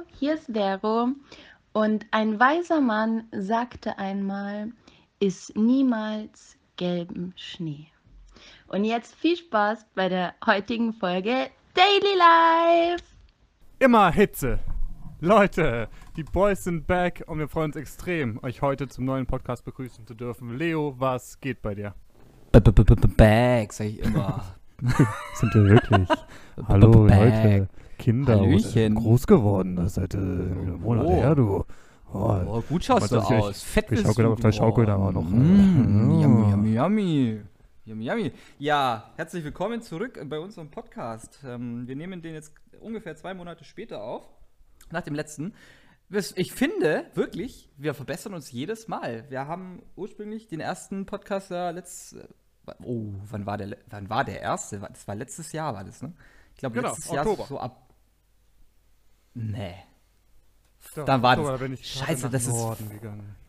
Hallo, hier ist Vero. Und ein weiser Mann sagte einmal, iss niemals gelben Schnee. Und jetzt viel Spaß bei der heutigen Folge Daily Life. Immer Hitze. Leute, die Boys sind back und wir freuen uns extrem, euch heute zum neuen Podcast begrüßen zu dürfen. Leo, was geht bei dir? Back, sag ich immer. sind wir wirklich? Hallo. Leute. Kinder, Hallöchen. groß geworden. Das ist seit äh, einem Monat Oh. her, du. Oh, Oh, gut schaust du ich aus. euch Fett bist du auf der Schaukel da noch. Mm, Ja. Yummy, yummy, yummy. Yummy, yummy. Ja, herzlich willkommen zurück bei unserem Podcast. Ähm, wir nehmen den jetzt ungefähr zwei Monate später auf, nach dem letzten. Ich finde wirklich, wir verbessern uns jedes Mal. Wir haben ursprünglich den ersten Podcast ja letzt. Oh, wann war der? Wann war der erste? Das war letztes Jahr, war das, ne? Ich glaube, Genau, letztes Jahr Oktober. so ab. Nee. Ja, Dann war Oktober, das- da Scheiße, das ist-.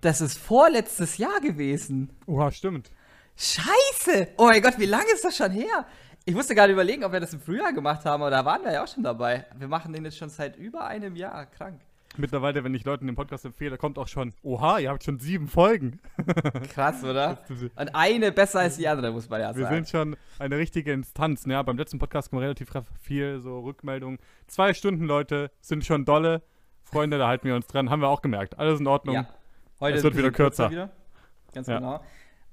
Das ist vorletztes Jahr gewesen. Oha, stimmt. Scheiße! Oh mein Gott, wie lange ist das schon her? Ich musste gerade überlegen, ob wir das im Frühjahr gemacht haben, aber da waren wir ja auch schon dabei. Wir machen den jetzt schon seit über einem Jahr. Krank. Mittlerweile, wenn ich Leuten den Podcast empfehle, kommt auch schon, oha, ihr habt schon sieben Folgen. Krass, oder? Und eine besser als die andere, muss man ja Wir sagen. sind schon eine richtige Instanz. Ne? Beim letzten Podcast kam relativ viel so Rückmeldungen. Zwei Stunden, Leute, sind schon dolle. Freunde, da halten wir uns dran. Haben wir auch gemerkt. Alles in Ordnung. Ja. Heute Es wird wieder bisschen kürzer. Wieder. Ganz Ja. genau.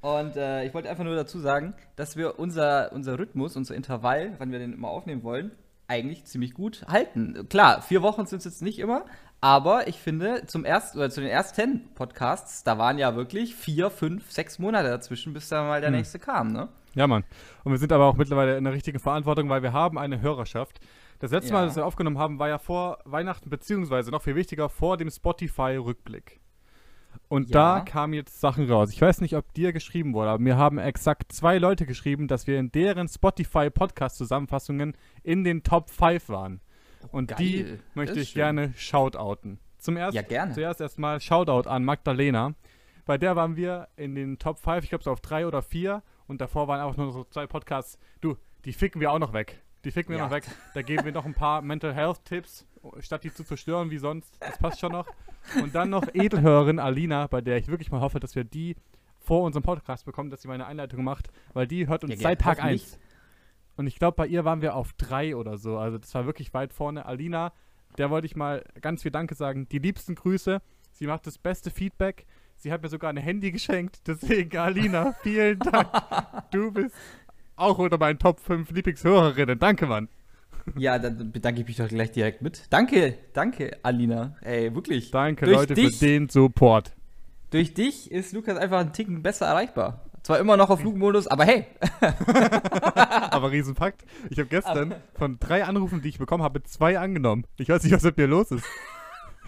Und äh, ich wollte einfach nur dazu sagen, dass wir unser, unser Rhythmus, unser Intervall, wann wir den immer aufnehmen wollen, eigentlich ziemlich gut halten. Klar, vier Wochen sind es jetzt nicht immer, aber ich finde, zum ersten oder zu den ersten Podcasts, da waren ja wirklich vier, fünf, sechs Monate dazwischen, bis da mal der Hm. nächste kam, ne? Ja, Mann. Und wir sind aber auch mittlerweile in der richtigen Verantwortung, weil wir haben eine Hörerschaft. Das letzte Mal, Ja. das wir aufgenommen haben, war ja vor Weihnachten, beziehungsweise noch viel wichtiger, vor dem Spotify-Rückblick. Und Ja. da kamen jetzt Sachen raus. Ich weiß nicht, ob dir geschrieben wurde, aber mir haben exakt zwei Leute geschrieben, dass wir in deren Spotify-Podcast-Zusammenfassungen in den Top 5 waren. Und Geil. die möchte ich schön. gerne shoutouten. Zum ersten, Ja, gerne. Zuerst erstmal Shoutout an Magdalena. Bei der waren wir in den Top 5, ich glaube so auf 3 oder 4. Und davor waren auch nur so zwei Podcasts. Du, die ficken wir auch noch weg. Die ficken wir Ja. noch weg. Da geben wir noch ein paar Mental Health Tipps, statt die zu zerstören wie sonst. Das passt schon noch. Und dann noch Edelhörerin Alina, bei der ich wirklich mal hoffe, dass wir die vor unserem Podcast bekommen, dass sie meine Einleitung macht, weil die hört uns Ja, seit Tag hoffentlich. 1. Und ich glaube, bei ihr waren wir auf 3 oder so. Also das war wirklich weit vorne. Alina, der wollte ich mal ganz viel Danke sagen. Die liebsten Grüße. Sie macht das beste Feedback. Sie hat mir sogar ein Handy geschenkt. Deswegen, Alina, vielen Dank. Du bist auch unter meinen Top 5 Lieblingshörerinnen. Danke, Mann. Ja, dann bedanke ich mich doch gleich direkt mit. Danke, danke, Alina. Ey, wirklich. Danke, Durch Leute, dich- für den Support. Durch dich ist Lukas einfach einen Ticken besser erreichbar. Zwar immer noch auf Flugmodus, aber hey. Aber Riesenfakt. Ich habe gestern von drei Anrufen, die ich bekommen habe, zwei angenommen. Ich weiß nicht, was mit mir los ist.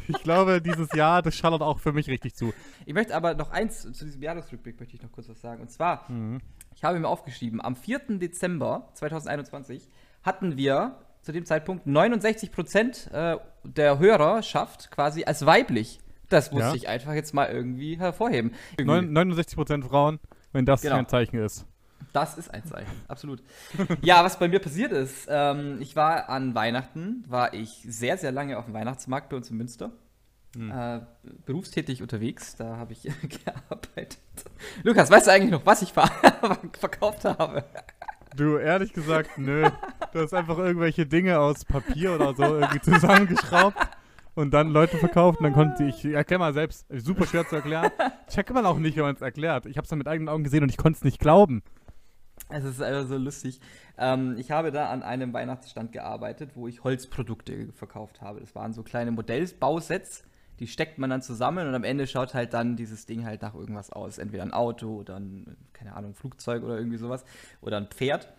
Ich glaube, dieses Jahr, das schallert auch für mich richtig zu. Ich möchte aber noch eins zu diesem Jahresrückblick möchte ich noch kurz was sagen. Und zwar, Mhm. ich habe mir aufgeschrieben, am 4. Dezember 2021 hatten wir zu dem Zeitpunkt 69 Prozent äh, der Hörerschaft quasi als weiblich. Das musste Ja. ich einfach jetzt mal irgendwie hervorheben. Neun- 69% Frauen, wenn das Genau. kein Zeichen ist. Das ist ein Zeichen, absolut. Ja, was bei mir passiert ist, ähm, ich war an Weihnachten, war ich sehr, sehr lange auf dem Weihnachtsmarkt bei uns in Münster. Äh, berufstätig unterwegs, da habe ich gearbeitet. Lukas, weißt du eigentlich noch, was ich ver verkauft habe? Du, ehrlich gesagt, nö. Du hast einfach irgendwelche Dinge aus Papier oder so irgendwie zusammengeschraubt und dann Leute verkauft und dann konnte ich, erklär mal selbst, super schwer zu erklären. Checkt man auch nicht, wenn man es erklärt. Ich habe es dann mit eigenen Augen gesehen und ich konnte es nicht glauben. Es ist einfach so lustig. Ähm, ich habe da an einem Weihnachtsstand gearbeitet, wo ich Holzprodukte verkauft habe. Das waren so kleine Modellbausets, die steckt man dann zusammen und am Ende schaut halt dann dieses Ding halt nach irgendwas aus. Entweder ein Auto oder ein, keine Ahnung, Flugzeug oder irgendwie sowas. Oder ein Pferd.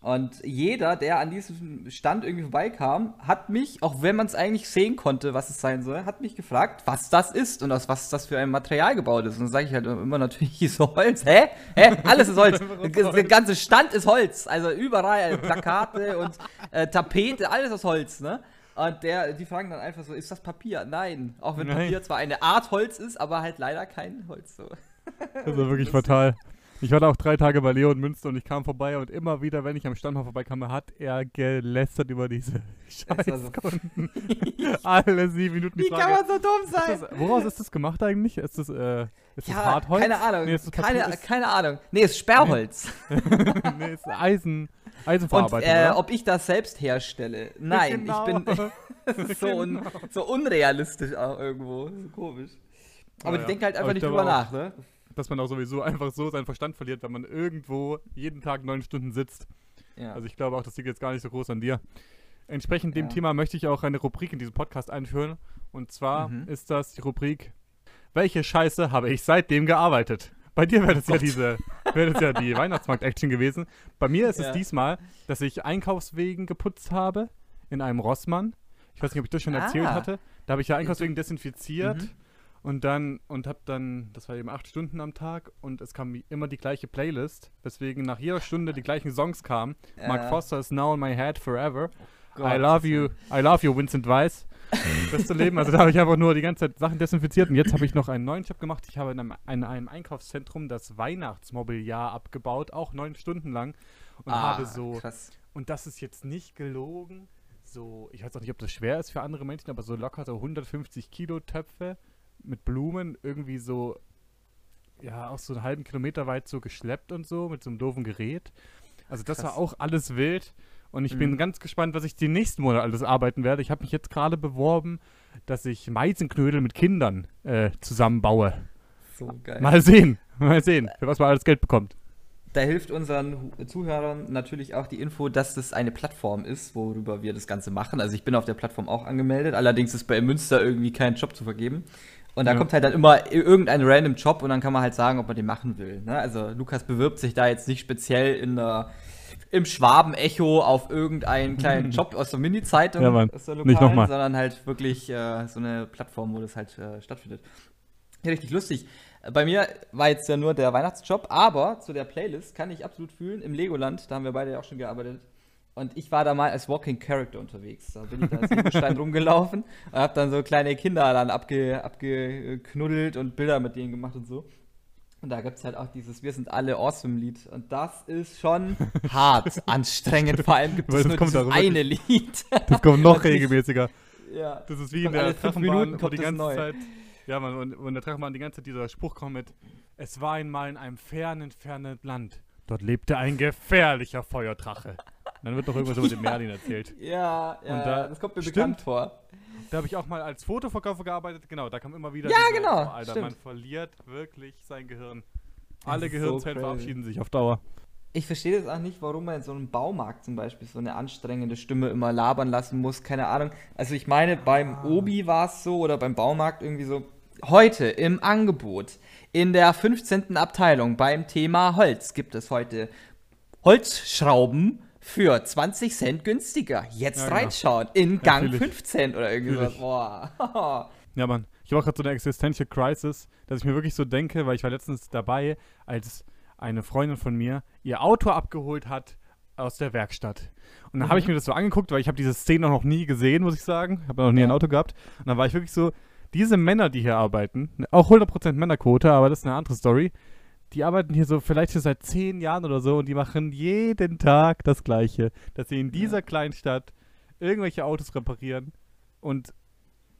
Und jeder, der an diesem Stand irgendwie vorbeikam, hat mich, auch wenn man es eigentlich sehen konnte, was es sein soll, hat mich gefragt, was das ist und aus was das für ein Material gebaut ist. Und dann sage ich halt immer natürlich so Holz. Hä? Hä? Alles ist Holz. Der ganze Stand ist Holz. Also überall Plakate und äh, Tapete, alles aus Holz, ne? Und der, die fragen dann einfach so, ist das Papier? Nein. Auch wenn Nein. Papier zwar eine Art Holz ist, aber halt leider kein Holz. So. Das war wirklich fatal. Ich war da auch drei Tage bei Leon Münster und ich kam vorbei und immer wieder, wenn ich am Stand mal vorbeikam, hat er gelästert über diese Scheißkunden. Alle sieben Minuten die Wie Frage. kann man so dumm ist sein? das, woraus ist das gemacht eigentlich? Ist das, äh, ist das Hartholz? keine Ahnung. Nee, ist keine, ist, keine Ahnung. Nee, ist Sperrholz. nee, ist Eisen, Und Eisenverarbeitung, äh, oder? ob ich das selbst herstelle? Nein, Genau. ich bin das ist so, un, so unrealistisch auch irgendwo. So komisch. Aber Ja, ich denke halt einfach ich nicht drüber nach, ne? Dass man auch sowieso einfach so seinen Verstand verliert, wenn man irgendwo jeden Tag neun Stunden sitzt. Ja. Also ich glaube auch, das liegt jetzt gar nicht so groß an dir. Entsprechend dem Ja. Thema möchte ich auch eine Rubrik in diesem Podcast einführen. Und zwar Mhm. ist das die Rubrik Welche Scheiße habe ich seitdem gearbeitet? Bei dir wäre das ja Gott. diese, wäre das ja die Weihnachtsmarkt-Action gewesen. Bei mir ist Ja. es diesmal, dass ich Einkaufswegen geputzt habe in einem Rossmann. Ich weiß nicht, ob ich das schon erzählt Ah. hatte. Da habe ich ja Einkaufswegen desinfiziert Mhm. Und dann und habe dann, das war eben acht Stunden am Tag und es kam immer die gleiche Playlist, weswegen nach jeder Stunde die gleichen Songs kamen. Mark Ja. Foster is now in my head forever. I Gott. love you, I love you, Vincent Weiss. Beste Leben. Also da habe ich einfach nur die ganze Zeit Sachen desinfiziert und jetzt habe ich noch einen neuen Job gemacht. Ich habe in einem, in einem Einkaufszentrum das Weihnachtsmobiliar abgebaut, auch neun Stunden lang und Ah, habe so Krass. und das ist jetzt nicht gelogen. So, ich weiß auch nicht, ob das schwer ist für andere Menschen, aber so locker so 150 Kilo Töpfe mit Blumen irgendwie so, ja, auch so einen halben Kilometer weit so geschleppt und so mit so einem doofen Gerät. Also das war Krass. auch alles wild. Und ich Mhm. bin ganz gespannt, was ich die nächsten Monate alles arbeiten werde. Ich habe mich jetzt gerade beworben, dass ich Meisenknödel mit Kindern äh, zusammenbaue. So geil. Mal sehen, mal sehen, für was man alles Geld bekommt. Da hilft unseren Zuhörern natürlich auch die Info, dass das eine Plattform ist, worüber wir das Ganze machen. Also ich bin auf der Plattform auch angemeldet, allerdings ist bei Münster irgendwie kein Job zu vergeben. Und da Ja. kommt halt dann immer irgendein random Job und dann kann man halt sagen, ob man den machen will. Ne? Also Lukas bewirbt sich da jetzt nicht speziell in der, im Schwaben-Echo auf irgendeinen kleinen Job aus der Mini-Zeitung, Ja, Mann. aus der Nicht nochmal. sondern halt wirklich äh, so eine Plattform, wo das halt äh, stattfindet. Ja, richtig lustig. Bei mir war jetzt ja nur der Weihnachtsjob, aber zu der Playlist kann ich absolut fühlen. Im Legoland, da haben wir beide ja auch schon gearbeitet. Und ich war da mal als Walking Character unterwegs. Da bin ich da als Legostein rumgelaufen und hab dann so kleine Kinder dann abge, abgeknuddelt und Bilder mit denen gemacht und so. Und da gibt's halt auch dieses Wir sind alle awesome Lied. Und das ist schon hart anstrengend. Vor allem gibt es nur kommt dieses darüber- eine Lied. Das kommt noch regelmäßiger. ja. Das ist wie in der Minuten wo die ganze neu. Zeit. Ja, man, und, und der Treffenbahn die ganze Zeit dieser Spruch kommt mit: Es war einmal in einem fernen, fernen Land. Dort lebte ein gefährlicher Feuerdrache. Und dann wird noch irgendwas über den Merlin erzählt. Ja, ja, Und da- das kommt mir stimmt. bekannt vor. Da habe ich auch mal als Fotoverkäufer gearbeitet. Genau, da kam immer wieder. Ja, diese- genau, Oh, Alter, stimmt. man verliert wirklich sein Gehirn. Alle so Gehirnzellen crazy. verabschieden sich auf Dauer. Ich verstehe das auch nicht, warum man in so einem Baumarkt zum Beispiel so eine anstrengende Stimme immer labern lassen muss. Keine Ahnung. Also ich meine, beim Ah. Obi war es so oder beim Baumarkt irgendwie so. Heute im Angebot in der 15. Abteilung beim Thema Holz gibt es heute Holzschrauben für 20 Cent günstiger. Jetzt Ja, genau. reinschauen. In Gang Natürlich. 15 oder. Natürlich. Boah. Ja, Mann. Ich auch gerade so eine Existential Crisis, dass ich mir wirklich so denke, weil ich war letztens dabei, als eine Freundin von mir ihr Auto abgeholt hat aus der Werkstatt. Und dann habe ich Mhm. mir das so angeguckt, weil ich habe diese Szene noch nie gesehen, muss ich sagen. Ich habe noch nie ein Ja. Auto gehabt. Und dann war ich wirklich so, diese Männer, die hier arbeiten, auch 100% Männerquote, aber das ist eine andere Story, die arbeiten hier so vielleicht schon seit zehn Jahren oder so und die machen jeden Tag das Gleiche. Dass sie in dieser kleinen Stadt irgendwelche Autos reparieren und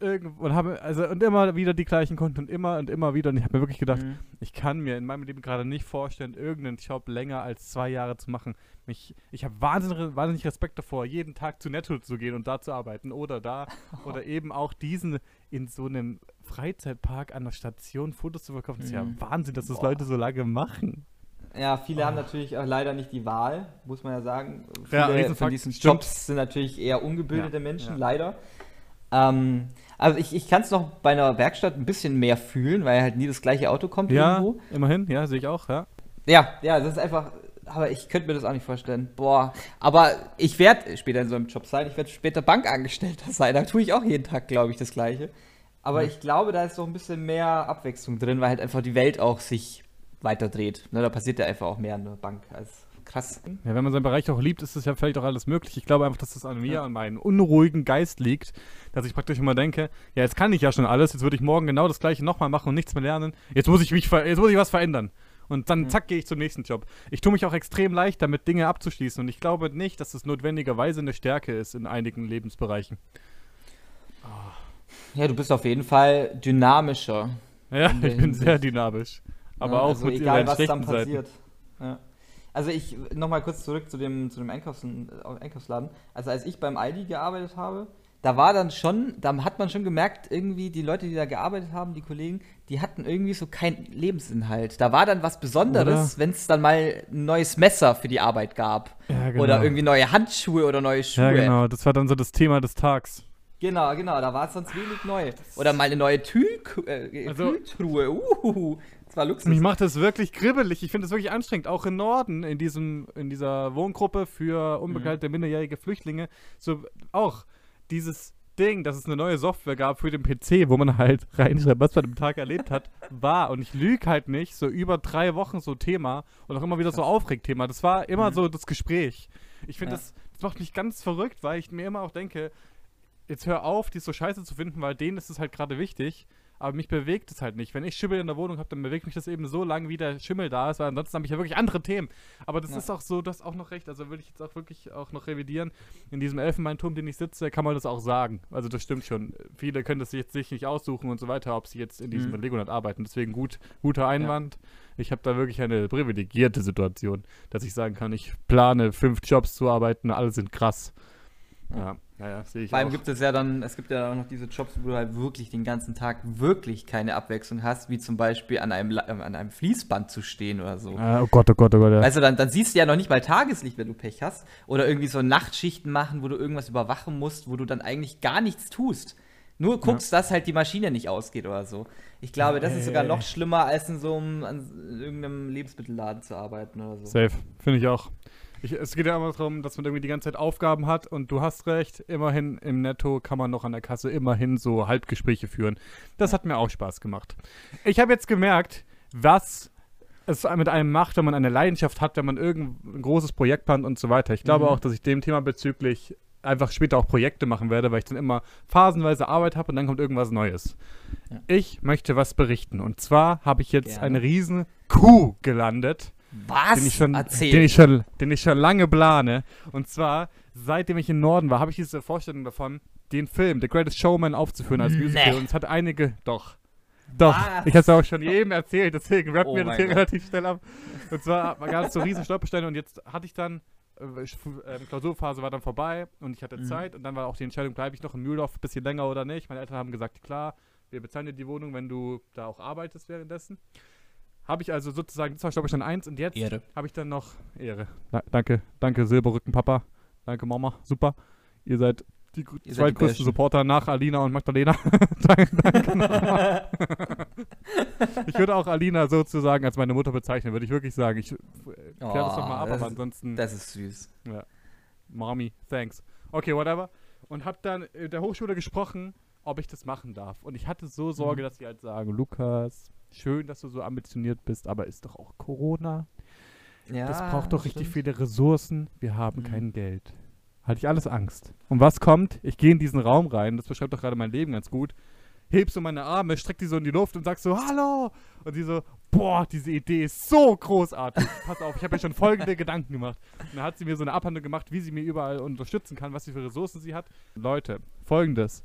irgend und haben also und immer wieder die gleichen Kunden und immer und immer wieder und ich habe mir wirklich gedacht, Mhm. ich kann mir in meinem Leben gerade nicht vorstellen, irgendeinen Job länger als zwei Jahre zu machen. Mich, ich habe wahnsinnig, wahnsinnig Respekt davor, jeden Tag zu Netto zu gehen und da zu arbeiten oder da oder eben auch diesen in so einem Freizeitpark an der Station Fotos zu verkaufen. Das ist ja Mhm. Wahnsinn, dass das Boah. Leute so lange machen. Ja, viele haben natürlich auch leider nicht die Wahl, muss man ja sagen. Ja, Viele Riesenfakt, von diesen. Jobs sind natürlich eher ungebildete Ja, Menschen, ja. leider. Ähm, also ich, ich kann es noch bei einer Werkstatt ein bisschen mehr fühlen, weil halt nie das gleiche Auto kommt Ja, irgendwo. immerhin, ja, sehe ich auch, ja. Ja, ja, das ist einfach, aber ich könnte mir das auch nicht vorstellen. Boah, aber ich werde später in so einem Job sein, ich werde später Bankangestellter sein, da tue ich auch jeden Tag, glaube ich, das Gleiche. Aber Ja. ich glaube, da ist noch ein bisschen mehr Abwechslung drin, weil halt einfach die Welt auch sich weiter dreht. Ne, da passiert ja einfach auch mehr an der Bank als krass. Ja, wenn man seinen Bereich auch liebt, ist es ja vielleicht auch alles möglich. Ich glaube einfach, dass das an mir, Ja. an meinem unruhigen Geist liegt, dass ich praktisch immer denke, ja, jetzt kann ich ja schon alles, jetzt würde ich morgen genau das gleiche nochmal machen und nichts mehr lernen. Jetzt muss ich mich, ver jetzt muss ich was verändern. Und dann zack, gehe ich zum nächsten Job. Ich tue mich auch extrem leicht damit, Dinge abzuschließen. Und ich glaube nicht, dass es notwendigerweise eine Stärke ist in einigen Lebensbereichen. Ja, du bist auf jeden Fall dynamischer. Ja, ich bin sehr dynamisch. Aber Ja, auch also mit egal, was dann passiert. Ja. Also ich nochmal kurz zurück zu dem, zu dem Einkaufs Einkaufsladen. Also als ich beim Aldi gearbeitet habe, da war dann schon, da hat man schon gemerkt, irgendwie die Leute, die da gearbeitet haben, die Kollegen, die hatten irgendwie so keinen Lebensinhalt. Da war dann was Besonderes, wenn es dann mal ein neues Messer für die Arbeit gab. Ja, genau. Oder irgendwie neue Handschuhe oder neue Schuhe. Ja, genau. Das war dann so das Thema des Tags. Genau, genau, da war es sonst wenig neu. Oder mal eine neue Tül äh, Also- Kühltruhe. Uhuhu. Das war Luxus. Mich macht das wirklich kribbelig. Ich finde es wirklich anstrengend. Auch im Norden, in, diesem, in dieser Wohngruppe für unbegleitete minderjährige Flüchtlinge, so auch dieses Ding, dass es eine neue Software gab für den PC, wo man halt reinschreibt, was man am Tag erlebt hat, war. Und ich lüge halt nicht, so über drei Wochen so Thema und auch immer wieder so Aufregthema. Das war immer so das Gespräch. Ich finde, Ja. das, das macht mich ganz verrückt, weil ich mir immer auch denke, jetzt hör auf, die so scheiße zu finden, weil denen ist es halt gerade wichtig. Aber mich bewegt es halt nicht. Wenn ich Schimmel in der Wohnung habe, dann bewegt mich das eben so lange, wie der Schimmel da ist, weil ansonsten habe ich ja wirklich andere Themen. Aber das Ja. ist auch so, du hast auch noch recht, also würde ich jetzt auch wirklich auch noch revidieren. In diesem Elfenbeinturm, den ich sitze, kann man das auch sagen. Also das stimmt schon. Viele können das jetzt sich nicht aussuchen und so weiter, ob sie jetzt in diesem Mhm. Legoland arbeiten. Deswegen gut, guter Einwand. Ich habe da wirklich eine privilegierte Situation, dass ich sagen kann, ich plane fünf Jobs zu arbeiten, alle sind krass. Ja, naja, sehe ich Vor allem auch. gibt es ja dann, es gibt ja auch noch diese Jobs, wo du halt wirklich den ganzen Tag wirklich keine Abwechslung hast, wie zum Beispiel an einem, äh, an einem Fließband zu stehen oder so. Ah, oh Gott, oh Gott, oh Gott. Ja. Weißt du, dann, dann siehst du ja noch nicht mal Tageslicht, wenn du Pech hast. Oder irgendwie so Nachtschichten machen, wo du irgendwas überwachen musst, wo du dann eigentlich gar nichts tust. Nur guckst, dass halt die Maschine nicht ausgeht oder so. Ich glaube, das ist sogar noch schlimmer, als in so einem an irgendeinem Lebensmittelladen zu arbeiten oder so. Safe, finde ich auch. Ich, es geht ja immer darum, dass man irgendwie die ganze Zeit Aufgaben hat und du hast recht, immerhin im Netto kann man noch an der Kasse immerhin so Halbgespräche führen. Das hat mir auch Spaß gemacht. Ich habe jetzt gemerkt, was es mit einem macht, wenn man eine Leidenschaft hat, wenn man irgendein großes Projekt plant und so weiter. Ich glaube Mhm. auch, dass ich dem Thema bezüglich einfach später auch Projekte machen werde, weil ich dann immer phasenweise Arbeit habe und dann kommt irgendwas Neues. Ja. Ich möchte was berichten und zwar habe ich jetzt Gerne. eine riesen Kuh gelandet Was? den ich schon, Erzähl. den ich schon, den ich schon lange plane. Und zwar, seitdem ich im Norden war, habe ich diese Vorstellung davon, den Film The Greatest Showman aufzuführen als Nee. Musical. Und es hat einige, doch. Doch, Was? ich habe es auch schon jedem erzählt, deswegen rappt Oh mir das hier Gott. relativ schnell ab. Und zwar gab es so riesen Stolpersteine und jetzt hatte ich dann, äh, ähm, Klausurphase war dann vorbei und ich hatte Mhm. Zeit und dann war auch die Entscheidung, bleibe ich noch in Mühldorf ein bisschen länger oder nicht. Meine Eltern haben gesagt, klar, wir bezahlen dir die Wohnung, wenn du da auch arbeitest währenddessen. Habe ich also sozusagen, das war Stolperstein 1 und jetzt habe ich dann noch Ehre. Da, danke, danke Silberrücken Papa. Danke Mama, super. Ihr seid die Ihr zweitgrößten. Supporter nach Alina und Magdalena. danke, danke. ich würde auch Alina sozusagen als meine Mutter bezeichnen, würde ich wirklich sagen. Ich äh, klär das doch mal Oh, ab, das aber ist- ansonsten Das ist süß. Mommy, thanks. Okay, whatever. Und habe dann in der Hochschule gesprochen, ob ich das machen darf. Und ich hatte so Sorge, Mhm. dass sie halt sagen, Lukas, schön, dass du so ambitioniert bist, aber ist doch auch Corona. Ja, Das braucht doch richtig stimmt. viele Ressourcen. Wir haben Mhm. kein Geld. Hatte ich alles Angst. Und was kommt? Ich gehe in diesen Raum rein, das beschreibt doch gerade mein Leben ganz gut. Heb so meine Arme, streck die so in die Luft und sag so, hallo! Und sie so, boah, diese Idee ist so großartig. Pass auf, ich habe mir schon folgende Gedanken gemacht. Und dann hat sie mir so eine Abhandlung gemacht, wie sie mir überall unterstützen kann, was sie für Ressourcen sie hat. Leute, folgendes.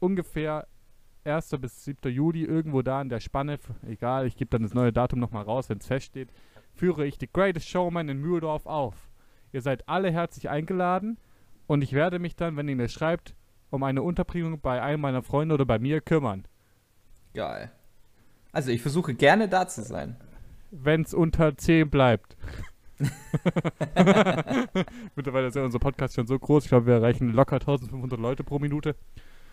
Ungefähr 1. bis 7. Juli, irgendwo da in der Spanne, egal, ich gebe dann das neue Datum nochmal raus, wenn es feststeht, führe ich The Greatest Showman in Mühldorf auf. Ihr seid alle herzlich eingeladen und ich werde mich dann, wenn ihr mir schreibt, um eine Unterbringung bei einem meiner Freunde oder bei mir kümmern. Geil. Also ich versuche gerne da zu sein. Wenn es unter 10 bleibt. Mittlerweile ist ja unser Podcast schon so groß, ich glaube, wir erreichen locker 1500 Leute pro Minute.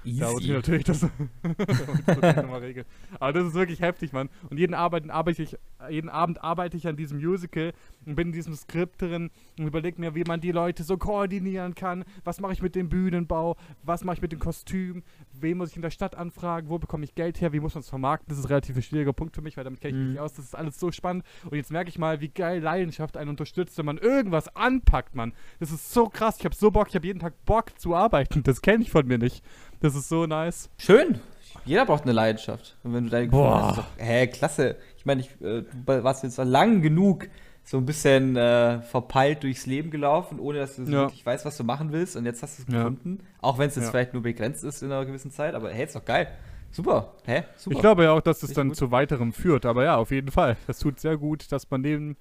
Da muss ich natürlich das, da muss ich das noch mal regeln. Aber das ist wirklich heftig, Mann. Und jeden Abend arbeite ich, jeden Abend arbeite ich an diesem Musical und bin in diesem Skript drin und überlege mir, wie man die Leute so koordinieren kann. Was mache ich mit dem Bühnenbau? Was mache ich mit dem Kostüm? Wen muss ich in der Stadt anfragen? Wo bekomme ich Geld her? Wie muss man es vermarkten? Das ist ein relativ schwieriger Punkt für mich, weil damit kenne ich mich Mhm. nicht aus. Das ist alles so spannend. Und jetzt merke ich mal, wie geil Leidenschaft einen unterstützt, wenn man irgendwas anpackt, Mann. Das ist so krass. Ich habe so Bock. Ich habe jeden Tag Bock zu arbeiten. Das kenne ich von mir nicht. Das ist so nice. Schön. Jeder braucht eine Leidenschaft. Und wenn du deine Boah. hast, hä, klasse. Ich meine, ich äh, du warst jetzt lang genug so ein bisschen äh, verpeilt durchs Leben gelaufen, ohne dass du so Ja. wirklich weißt, was du machen willst. Und jetzt hast du es Ja. gefunden. Auch wenn es jetzt Ja. vielleicht nur begrenzt ist in einer gewissen Zeit. Aber hey, ist doch geil. Super. Hä? Super. Ich glaube ja auch, dass es Richtig dann gut. zu weiterem führt. Aber ja, auf jeden Fall. Das tut sehr gut, dass man neben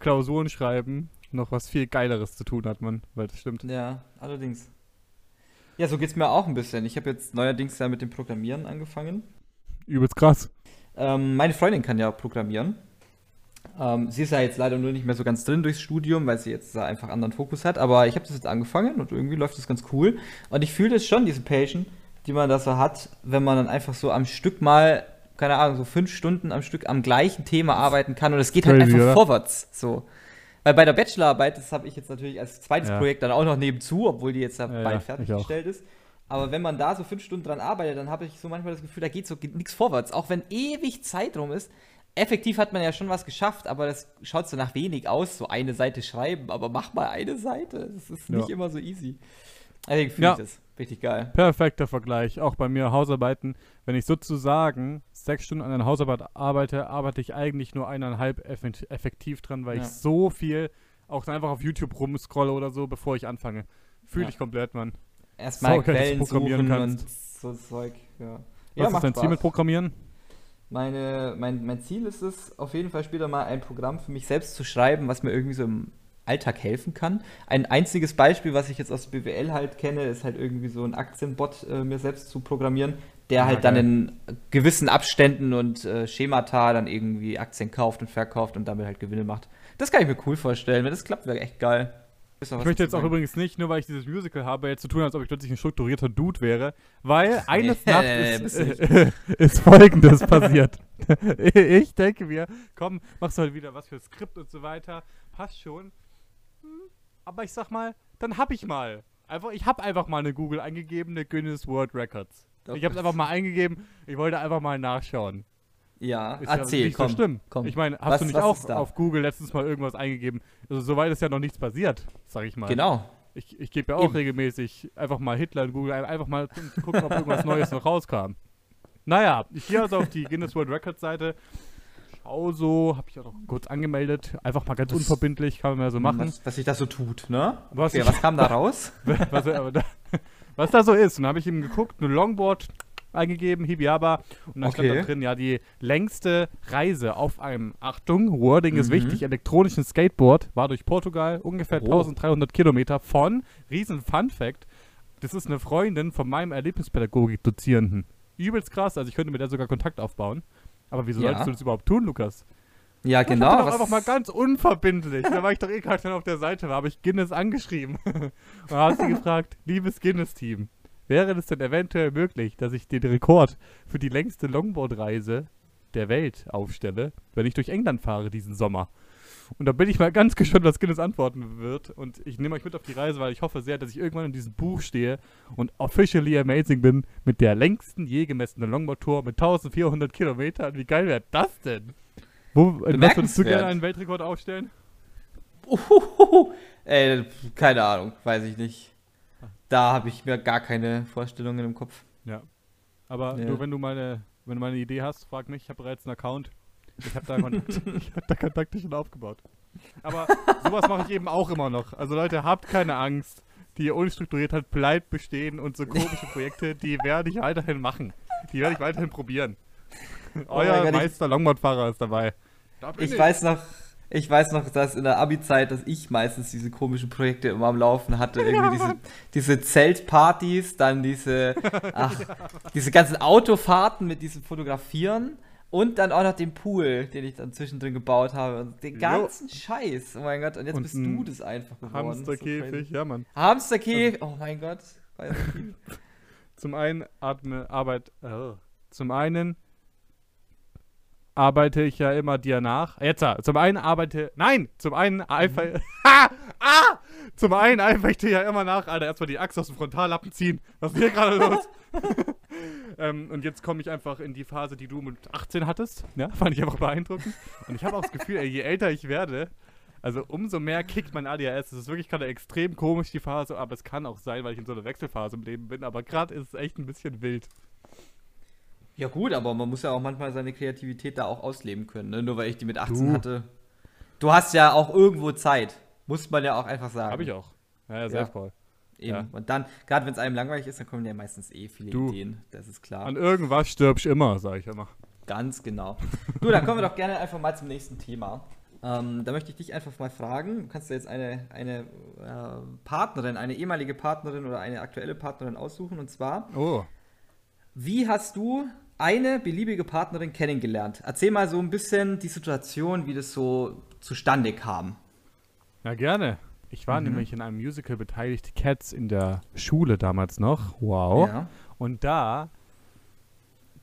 Klausuren schreiben noch was viel Geileres zu tun hat, man. Weil das stimmt. Ja, allerdings. Ja, so geht's mir auch ein bisschen. Ich habe jetzt neuerdings ja mit dem Programmieren angefangen. Übelst krass. Ähm, meine Freundin kann ja programmieren. Ähm, sie ist ja jetzt leider nur nicht mehr so ganz drin durchs Studium, weil sie jetzt da einfach anderen Fokus hat. Aber ich habe das jetzt angefangen und irgendwie läuft das ganz cool. Und ich fühle das schon, diese Passion, die man da so hat, wenn man dann einfach so am Stück mal, keine Ahnung, so fünf Stunden am Stück am gleichen Thema arbeiten kann. Und es geht halt einfach oder? vorwärts. So. Weil bei der Bachelorarbeit, das habe ich jetzt natürlich als zweites Ja. Projekt dann auch noch nebenzu, obwohl die jetzt ja, Ja, bald fertiggestellt ist. Aber wenn man da so fünf Stunden dran arbeitet, dann habe ich so manchmal das Gefühl, da geht so nichts vorwärts. Auch wenn ewig Zeit rum ist. Effektiv hat man ja schon was geschafft, aber das schaut so nach wenig aus, so eine Seite schreiben. Aber mach mal eine Seite. Das ist nicht Ja. immer so easy. Deswegen fühle Ja. ich das. Richtig geil. Perfekter Vergleich. Auch bei mir Hausarbeiten. Wenn ich sozusagen sechs Stunden an einer Hausarbeit arbeite, arbeite ich eigentlich nur eineinhalb eff- effektiv dran, weil Ja. ich so viel auch dann einfach auf YouTube rumscrolle oder so, bevor ich anfange. Fühle ich komplett, Mann. Erstmal du Quellen programmieren suchen kannst. und so Zeug. Ja, Was ist dein Ziel mit Programmieren? Meine, mein, mein Ziel ist es, auf jeden Fall später mal ein Programm für mich selbst zu schreiben, was mir irgendwie so im Alltag helfen kann. Ein einziges Beispiel, was ich jetzt aus BWL halt kenne, ist halt irgendwie so ein Aktienbot äh, mir selbst zu programmieren, der Ah, halt dann geil. in gewissen Abständen und äh, Schemata dann irgendwie Aktien kauft und verkauft und damit halt Gewinne macht. Das kann ich mir cool vorstellen. Wenn das klappt, wäre echt geil. Ich möchte jetzt auch übrigens nicht, nur weil ich dieses Musical habe, jetzt zu tun, als ob ich plötzlich ein strukturierter Dude wäre, weil eines Nee, Nachts nee, ist, äh, ist folgendes passiert. ich denke mir, komm, machst du halt wieder was für Skript und so weiter, passt schon. Hm, Aber ich sag mal, dann hab ich mal. Einfach, ich hab einfach mal eine Google eingegebene Guinness World Records. Ich hab's einfach mal eingegeben, ich wollte einfach mal nachschauen. Ja, Ist ja erzähl, nicht komm. so schlimm. komm. Ich meine, hast Was- du nicht auch auf Google letztens mal irgendwas eingegeben? Also soweit ist ja noch nichts passiert, sag ich mal. Genau. Ich, ich gebe ja auch Eben. regelmäßig einfach mal Hitler in Google ein, einfach mal gucken, ob irgendwas Neues noch rauskam. Naja, ich gehe also auf die Guinness World Records Seite. Schau so, habe ich auch noch kurz angemeldet. Einfach mal ganz Was- unverbindlich, kann man ja so machen. Was, was sich da so tut, ne? Was okay, was kam da raus? was, was da so ist. Und dann habe ich eben geguckt, eine Longboard eingegeben, Hibiaba. Und dann stand Okay. da drin, ja, die längste Reise auf einem, Achtung, Wording ist Mhm. wichtig, elektronischen Skateboard war durch Portugal ungefähr Oh. 1300 Kilometer von, riesen Fun Fact, das ist eine Freundin von meinem Erlebnispädagogik-Dozierenden. Übelst krass, also ich könnte mit der sogar Kontakt aufbauen. Aber wieso Ja. solltest du das überhaupt tun, Lukas? Ja, genau. doch was- einfach mal ganz unverbindlich. Da war ich doch eh gerade schon auf der Seite, war, habe ich Guinness angeschrieben. Und da hat sie gefragt, liebes Guinness-Team, wäre es denn eventuell möglich, dass ich den Rekord für die längste Longboard-Reise der Welt aufstelle, wenn ich durch England fahre diesen Sommer? Und da bin ich mal ganz gespannt, was Guinness antworten wird. Und ich nehme euch mit auf die Reise, weil ich hoffe sehr, dass ich irgendwann in diesem Buch stehe und officially amazing bin mit der längsten je gemessenen Longboard-Tour mit 1400 Kilometern. Wie geil wäre das denn? Wo, was würdest du gerne einen Weltrekord aufstellen? Uhuhuhu. Ey, keine Ahnung, weiß ich nicht. Da habe ich mir gar keine Vorstellungen im Kopf. Ja. Aber Ja. du, wenn du mal eine, wenn du mal eine Idee hast, frag mich. Ich habe bereits einen Account. Ich habe da, Kontakt, ich hab da Kontakte schon aufgebaut. Aber sowas mache ich eben auch immer noch. Also Leute, habt keine Angst. Die Unstrukturiertheit bleibt bestehen und so komische Projekte, die werde ich weiterhin machen. Die werde ich weiterhin probieren. Oh Euer ich- Meister Longboard-Fahrer ist dabei. Da bin Ich weiß noch, ich weiß noch, dass in der Abi-Zeit, dass ich meistens diese komischen Projekte immer am Laufen hatte. Irgendwie diese, diese Zeltpartys, dann diese, ach, diese ganzen Autofahrten mit diesem Fotografieren und dann auch noch den Pool, den ich dann zwischendrin gebaut habe. Und den Jo. ganzen Scheiß. Oh mein Gott, und jetzt Und bist du das einfach geworden. So Hamsterkäfig, crazy. ja Mann. Hamsterkäfig, oh mein Gott. Ja so. Zum einen atme, Arbeit, äh, zum einen arbeite ich ja immer dir nach. Jetzt, ah, zum einen arbeite, nein, zum einen eifer, ha, ah, zum einen eifer ich dir ja immer nach, Alter, erstmal die Axt aus dem Frontallappen ziehen. Was ist hier gerade los? ähm, und jetzt komme ich einfach in die Phase, die du mit 18 hattest. Ja, fand ich einfach beeindruckend. Und ich habe auch das Gefühl, ey, je älter ich werde, also umso mehr kickt mein ADHS. Es ist wirklich gerade extrem komisch, die Phase, aber es kann auch sein, weil ich in so einer Wechselphase im Leben bin. Aber gerade ist es echt ein bisschen wild. Ja, gut, aber man muss ja auch manchmal seine Kreativität da auch ausleben können, ne? Nur weil ich die mit 18 du. hatte. Du hast ja auch irgendwo Zeit. Muss man ja auch einfach sagen. Hab ich auch. Ja, ja selbst, ja. Paul. Eben. Ja. Und dann, gerade wenn es einem langweilig ist, dann kommen ja meistens eh viele du, Ideen. Das ist klar. An irgendwas stirbst immer, sage ich immer. Ganz genau. du, dann kommen wir doch gerne einfach mal zum nächsten Thema. Ähm, da möchte ich dich einfach mal fragen. Du kannst dir jetzt eine, eine äh, Partnerin, eine ehemalige Partnerin oder eine aktuelle Partnerin aussuchen. Und zwar, oh. wie hast du eine beliebige Partnerin kennengelernt? Erzähl mal so ein bisschen die Situation, wie das so zustande kam. Ja, gerne. Ich war mhm. nämlich in einem Musical beteiligt, Cats, in der Schule damals noch. Wow. Ja. Und da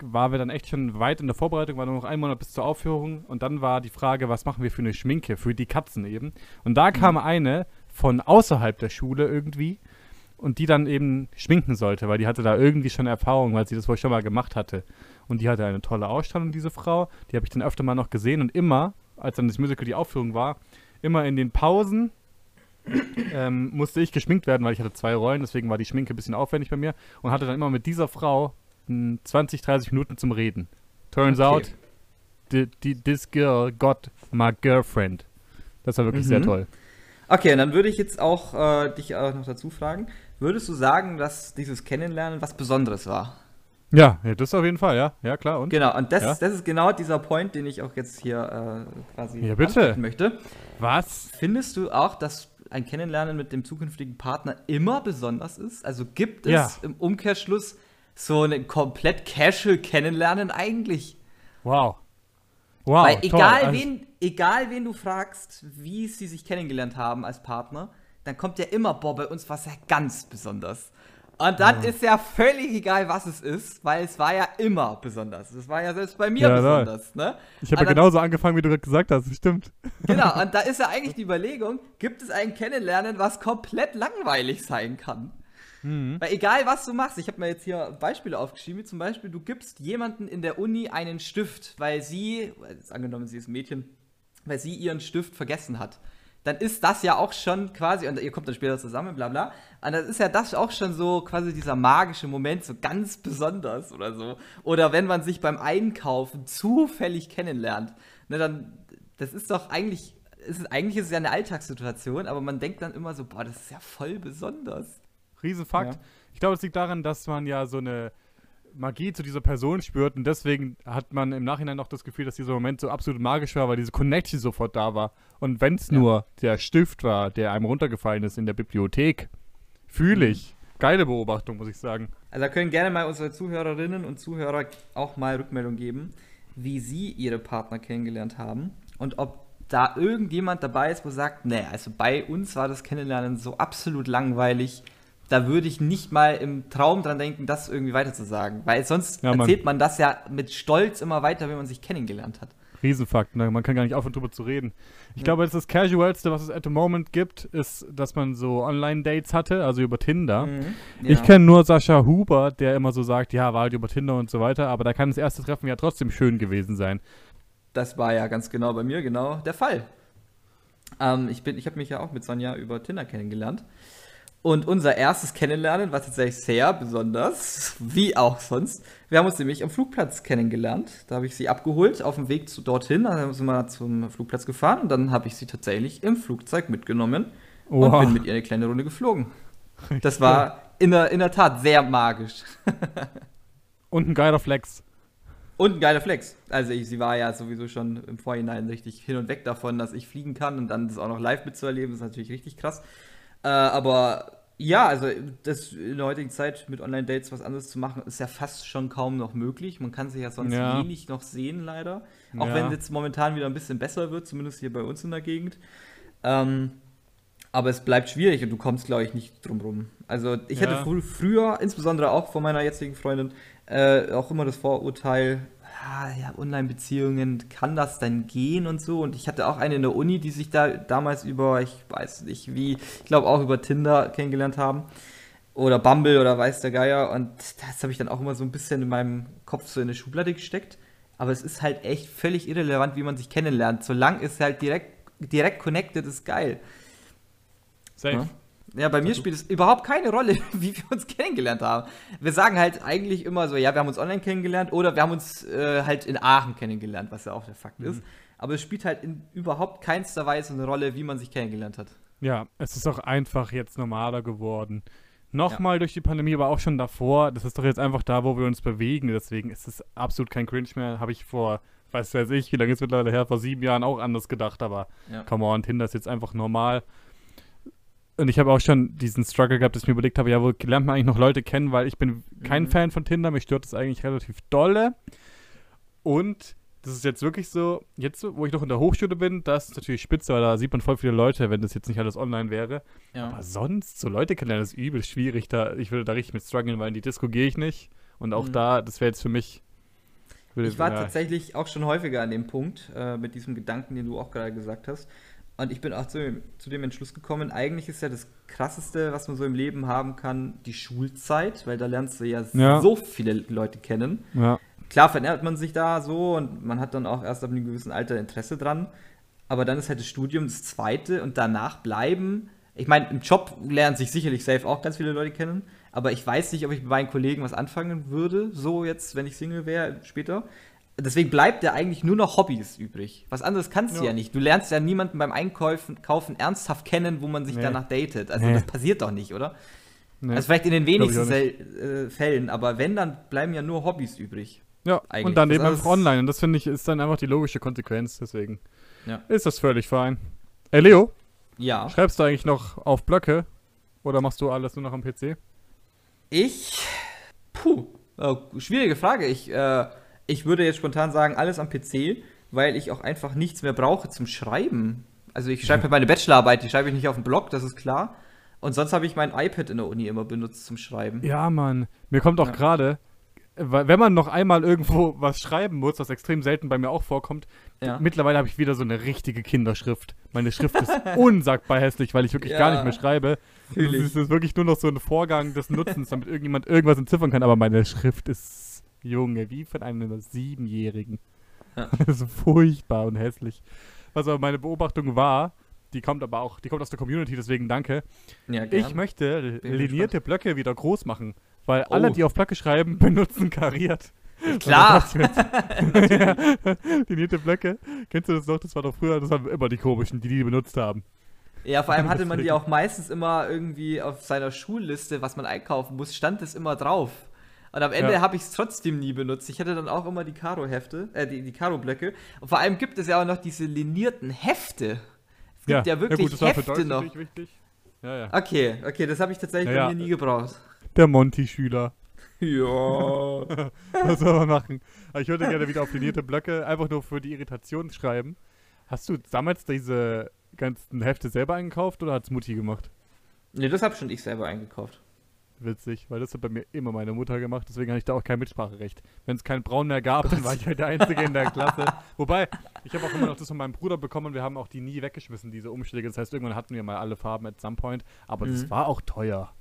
waren wir dann echt schon weit in der Vorbereitung, war nur noch ein Monat bis zur Aufführung. Und dann war die Frage, was machen wir für eine Schminke, für die Katzen eben. Und da kam mhm. eine von außerhalb der Schule irgendwie und die dann eben schminken sollte, weil die hatte da irgendwie schon Erfahrung, weil sie das wohl schon mal gemacht hatte. Und die hatte eine tolle Ausstattung, diese Frau. Die habe ich dann öfter mal noch gesehen und immer, als dann das Musical die Aufführung war, immer in den Pausen ähm, musste ich geschminkt werden, weil ich hatte zwei Rollen, deswegen war die Schminke ein bisschen aufwendig bei mir und hatte dann immer mit dieser Frau 20, 30 Minuten zum Reden. Turns okay. out, the, the, this girl got my girlfriend. Das war wirklich mhm. sehr toll. Okay, und dann würde ich jetzt auch äh, dich auch noch dazu fragen. Würdest du sagen, dass dieses Kennenlernen was Besonderes war? Ja, das auf jeden Fall, ja. Ja, klar. Und? Genau, und das, ja? das ist genau dieser Point, den ich auch jetzt hier äh, quasi ja, bitte. möchte. Was? Findest du auch, dass ein Kennenlernen mit dem zukünftigen Partner immer besonders ist? Also gibt es ja. im Umkehrschluss so ein komplett casual Kennenlernen eigentlich? Wow. Wow. Weil egal, toll. wen, egal wen du fragst, wie sie sich kennengelernt haben als Partner, dann kommt ja immer, boah, bei uns war es ja ganz besonders. Und dann ja. ist ja völlig egal, was es ist, weil es war ja immer besonders. Es war ja selbst bei mir ja, besonders. Ne? Ich habe ja genauso angefangen, wie du gerade gesagt hast, stimmt. Genau, und da ist ja eigentlich die Überlegung, gibt es ein Kennenlernen, was komplett langweilig sein kann? Mhm. Weil egal, was du machst, ich habe mir jetzt hier Beispiele aufgeschrieben, wie zum Beispiel, du gibst jemanden in der Uni einen Stift, weil sie, angenommen, sie ist ein Mädchen, weil sie ihren Stift vergessen hat dann ist das ja auch schon quasi, und ihr kommt dann später zusammen, bla bla, und dann ist ja das auch schon so quasi dieser magische Moment, so ganz besonders oder so. Oder wenn man sich beim Einkaufen zufällig kennenlernt, ne, dann, das ist doch eigentlich, ist, eigentlich ist es ja eine Alltagssituation, aber man denkt dann immer so, boah, das ist ja voll besonders. Riesenfakt. Ja. Ich glaube, es liegt daran, dass man ja so eine Magie zu dieser Person spürt und deswegen hat man im Nachhinein noch das Gefühl, dass dieser Moment so absolut magisch war, weil diese Connection sofort da war. Und wenn es ja. nur der Stift war, der einem runtergefallen ist in der Bibliothek, fühle mhm. ich. Geile Beobachtung, muss ich sagen. Also da können gerne mal unsere Zuhörerinnen und Zuhörer auch mal Rückmeldung geben, wie sie ihre Partner kennengelernt haben und ob da irgendjemand dabei ist, wo sagt, nee, also bei uns war das Kennenlernen so absolut langweilig, da würde ich nicht mal im Traum dran denken, das irgendwie weiterzusagen. Weil sonst ja, erzählt man das ja mit Stolz immer weiter, wenn man sich kennengelernt hat. Riesenfakt, ne? man kann gar nicht aufhören, drüber zu reden. Ich ja. glaube, das, das Casualste, was es at the moment gibt, ist, dass man so Online-Dates hatte, also über Tinder. Mhm. Ja. Ich kenne nur Sascha Huber, der immer so sagt, ja, war halt über Tinder und so weiter, aber da kann das erste Treffen ja trotzdem schön gewesen sein. Das war ja ganz genau bei mir genau der Fall. Ähm, ich ich habe mich ja auch mit Sonja über Tinder kennengelernt. Und unser erstes Kennenlernen war tatsächlich sehr besonders, wie auch sonst. Wir haben uns nämlich am Flugplatz kennengelernt. Da habe ich sie abgeholt auf dem Weg zu dorthin. Dann sind wir zum Flugplatz gefahren und dann habe ich sie tatsächlich im Flugzeug mitgenommen wow. und bin mit ihr eine kleine Runde geflogen. Das war in der, in der Tat sehr magisch. und ein geiler Flex. Und ein geiler Flex. Also ich, sie war ja sowieso schon im Vorhinein richtig hin und weg davon, dass ich fliegen kann und dann das auch noch live mitzuerleben, ist natürlich richtig krass. Äh, aber ja, also das in der heutigen Zeit mit Online-Dates was anderes zu machen, ist ja fast schon kaum noch möglich. Man kann sich ja sonst ja. wenig noch sehen, leider. Auch ja. wenn es jetzt momentan wieder ein bisschen besser wird, zumindest hier bei uns in der Gegend. Ähm, aber es bleibt schwierig und du kommst, glaube ich, nicht drum rum. Also ich ja. hatte fr früher, insbesondere auch von meiner jetzigen Freundin, äh, auch immer das Vorurteil, ah, ja, Online-Beziehungen, kann das denn gehen und so? Und ich hatte auch eine in der Uni, die sich da damals über, ich weiß nicht wie, ich glaube auch über Tinder kennengelernt haben. Oder Bumble oder weiß der Geier. Und das habe ich dann auch immer so ein bisschen in meinem Kopf so in eine Schublade gesteckt. Aber es ist halt echt völlig irrelevant, wie man sich kennenlernt. Solange es halt direkt, direkt connected ist, geil. Safe. Ja? Ja, bei mir spielt es überhaupt keine Rolle, wie wir uns kennengelernt haben. Wir sagen halt eigentlich immer so, ja, wir haben uns online kennengelernt oder wir haben uns äh, halt in Aachen kennengelernt, was ja auch der Fakt ist. Aber es spielt halt in überhaupt keinster Weise eine Rolle, wie man sich kennengelernt hat. Ja, es ist auch einfach jetzt normaler geworden. Nochmal durch die Pandemie, aber auch schon davor. Das ist doch jetzt einfach da, wo wir uns bewegen. Deswegen ist es absolut kein Cringe mehr. Habe ich vor, weiß weiß ich, wie lange ist es mittlerweile her, vor sieben Jahren auch anders gedacht. Aber Ja. come on, Tinder ist jetzt einfach normal. Und ich habe auch schon diesen Struggle gehabt, dass ich mir überlegt habe, ja, wo lernt man eigentlich noch Leute kennen, weil ich bin kein Mhm. Fan von Tinder, mich stört das eigentlich relativ dolle. Und das ist jetzt wirklich so, jetzt, wo ich noch in der Hochschule bin, das ist natürlich spitze, weil da sieht man voll viele Leute, wenn das jetzt nicht alles online wäre. Ja. Aber sonst, so Leute kennenlernen, ist übel schwierig. Da, ich würde da richtig mit strugglen, weil in die Disco gehe ich nicht. Und auch Mhm. da, das wäre jetzt für mich. würde- Ich war ja, tatsächlich auch schon häufiger an dem Punkt, äh, mit diesem Gedanken, den du auch gerade gesagt hast. Und ich bin auch zu, zu dem Entschluss gekommen, eigentlich ist ja das Krasseste, was man so im Leben haben kann, die Schulzeit, weil da lernst du ja, Ja. so viele Leute kennen. Ja, Klar vernähert man sich da so und man hat dann auch erst ab einem gewissen Alter Interesse dran. Aber dann ist halt das Studium das Zweite und danach bleiben. Ich meine, im Job lernen sich sicherlich safe auch ganz viele Leute kennen. Aber ich weiß nicht, ob ich mit meinen Kollegen was anfangen würde, so jetzt, wenn ich Single wäre, später. Deswegen bleibt ja eigentlich nur noch Hobbys übrig. Was anderes kannst du Ja. ja nicht. Du lernst ja niemanden beim Einkaufen Kaufen ernsthaft kennen, wo man sich Nee. danach datet. Also Nee. das passiert doch nicht, oder? nee. Also vielleicht in den wenigsten äh, Fällen, aber wenn, dann bleiben ja nur Hobbys übrig. ja. eigentlich. und dann Das eben einfach online. Und das finde ich ist dann einfach die logische Konsequenz. Deswegen Ja. ist das völlig fein. Ey, Leo, Ja. schreibst du eigentlich noch auf Blöcke? Oder machst du alles nur noch am PC? Ich. Puh. äh, schwierige Frage. Ich, äh, ich würde jetzt spontan sagen, alles am PC, weil ich auch einfach nichts mehr brauche zum Schreiben. Also ich schreibe meine Bachelorarbeit, die schreibe ich nicht auf dem Blog, das ist klar. Und sonst habe ich mein iPad in der Uni immer benutzt zum Schreiben. Ja, Mann. Mir kommt auch Ja. gerade, wenn man noch einmal irgendwo was schreiben muss, was extrem selten bei mir auch vorkommt, Ja. mittlerweile habe ich wieder so eine richtige Kinderschrift. Meine Schrift ist unsagbar hässlich, weil ich wirklich gar Ja. nicht mehr schreibe. Es ist wirklich nur noch so ein Vorgang des Nutzens, damit irgendjemand irgendwas entziffern kann. Aber meine Schrift ist, Junge, wie von einem Siebenjährigen. Ja. Das ist furchtbar und hässlich. Was aber meine Beobachtung war, die kommt aber auch, die kommt aus der Community, deswegen danke. Ja, Ich möchte Bin linierte Blöcke wieder groß machen, weil alle, Oh. die auf Blöcke schreiben, benutzen kariert. Klar. Mir jetzt- ja, linierte Blöcke. Kennst du das noch? Das war doch früher, das waren immer die komischen, die die benutzt haben. Ja, vor allem hatte man die auch meistens immer irgendwie auf seiner Schulliste, was man einkaufen muss, stand es immer drauf. Und am Ende Ja. habe ich es trotzdem nie benutzt. Ich hatte dann auch immer die Karo-Hefte, äh, die, die Karo-Blöcke. Und vor allem gibt es ja auch noch diese linierten Hefte. Es gibt ja, wirklich das war für Hefte noch. Ja, ja. Okay, okay, das habe ich tatsächlich Ja, bei ja. mir nie gebraucht. Der Monty-Schüler. Ja. Was soll man machen? Aber ich würde gerne wieder auf linierte Blöcke einfach nur für die Irritation schreiben. Hast du damals diese ganzen Hefte selber eingekauft oder hat's Mutti gemacht? nee, das habe schon ich selber eingekauft. Witzig, weil das hat bei mir immer meine Mutter gemacht, deswegen hatte ich da auch kein Mitspracherecht. Wenn es keinen Braun mehr gab, dann war ich halt der Einzige in der Klasse. Wobei, ich habe auch immer noch das von meinem Bruder bekommen und wir haben auch die nie weggeschmissen, diese Umschläge. Das heißt, irgendwann hatten wir mal alle Farben at some point, aber das Mhm. war auch teuer.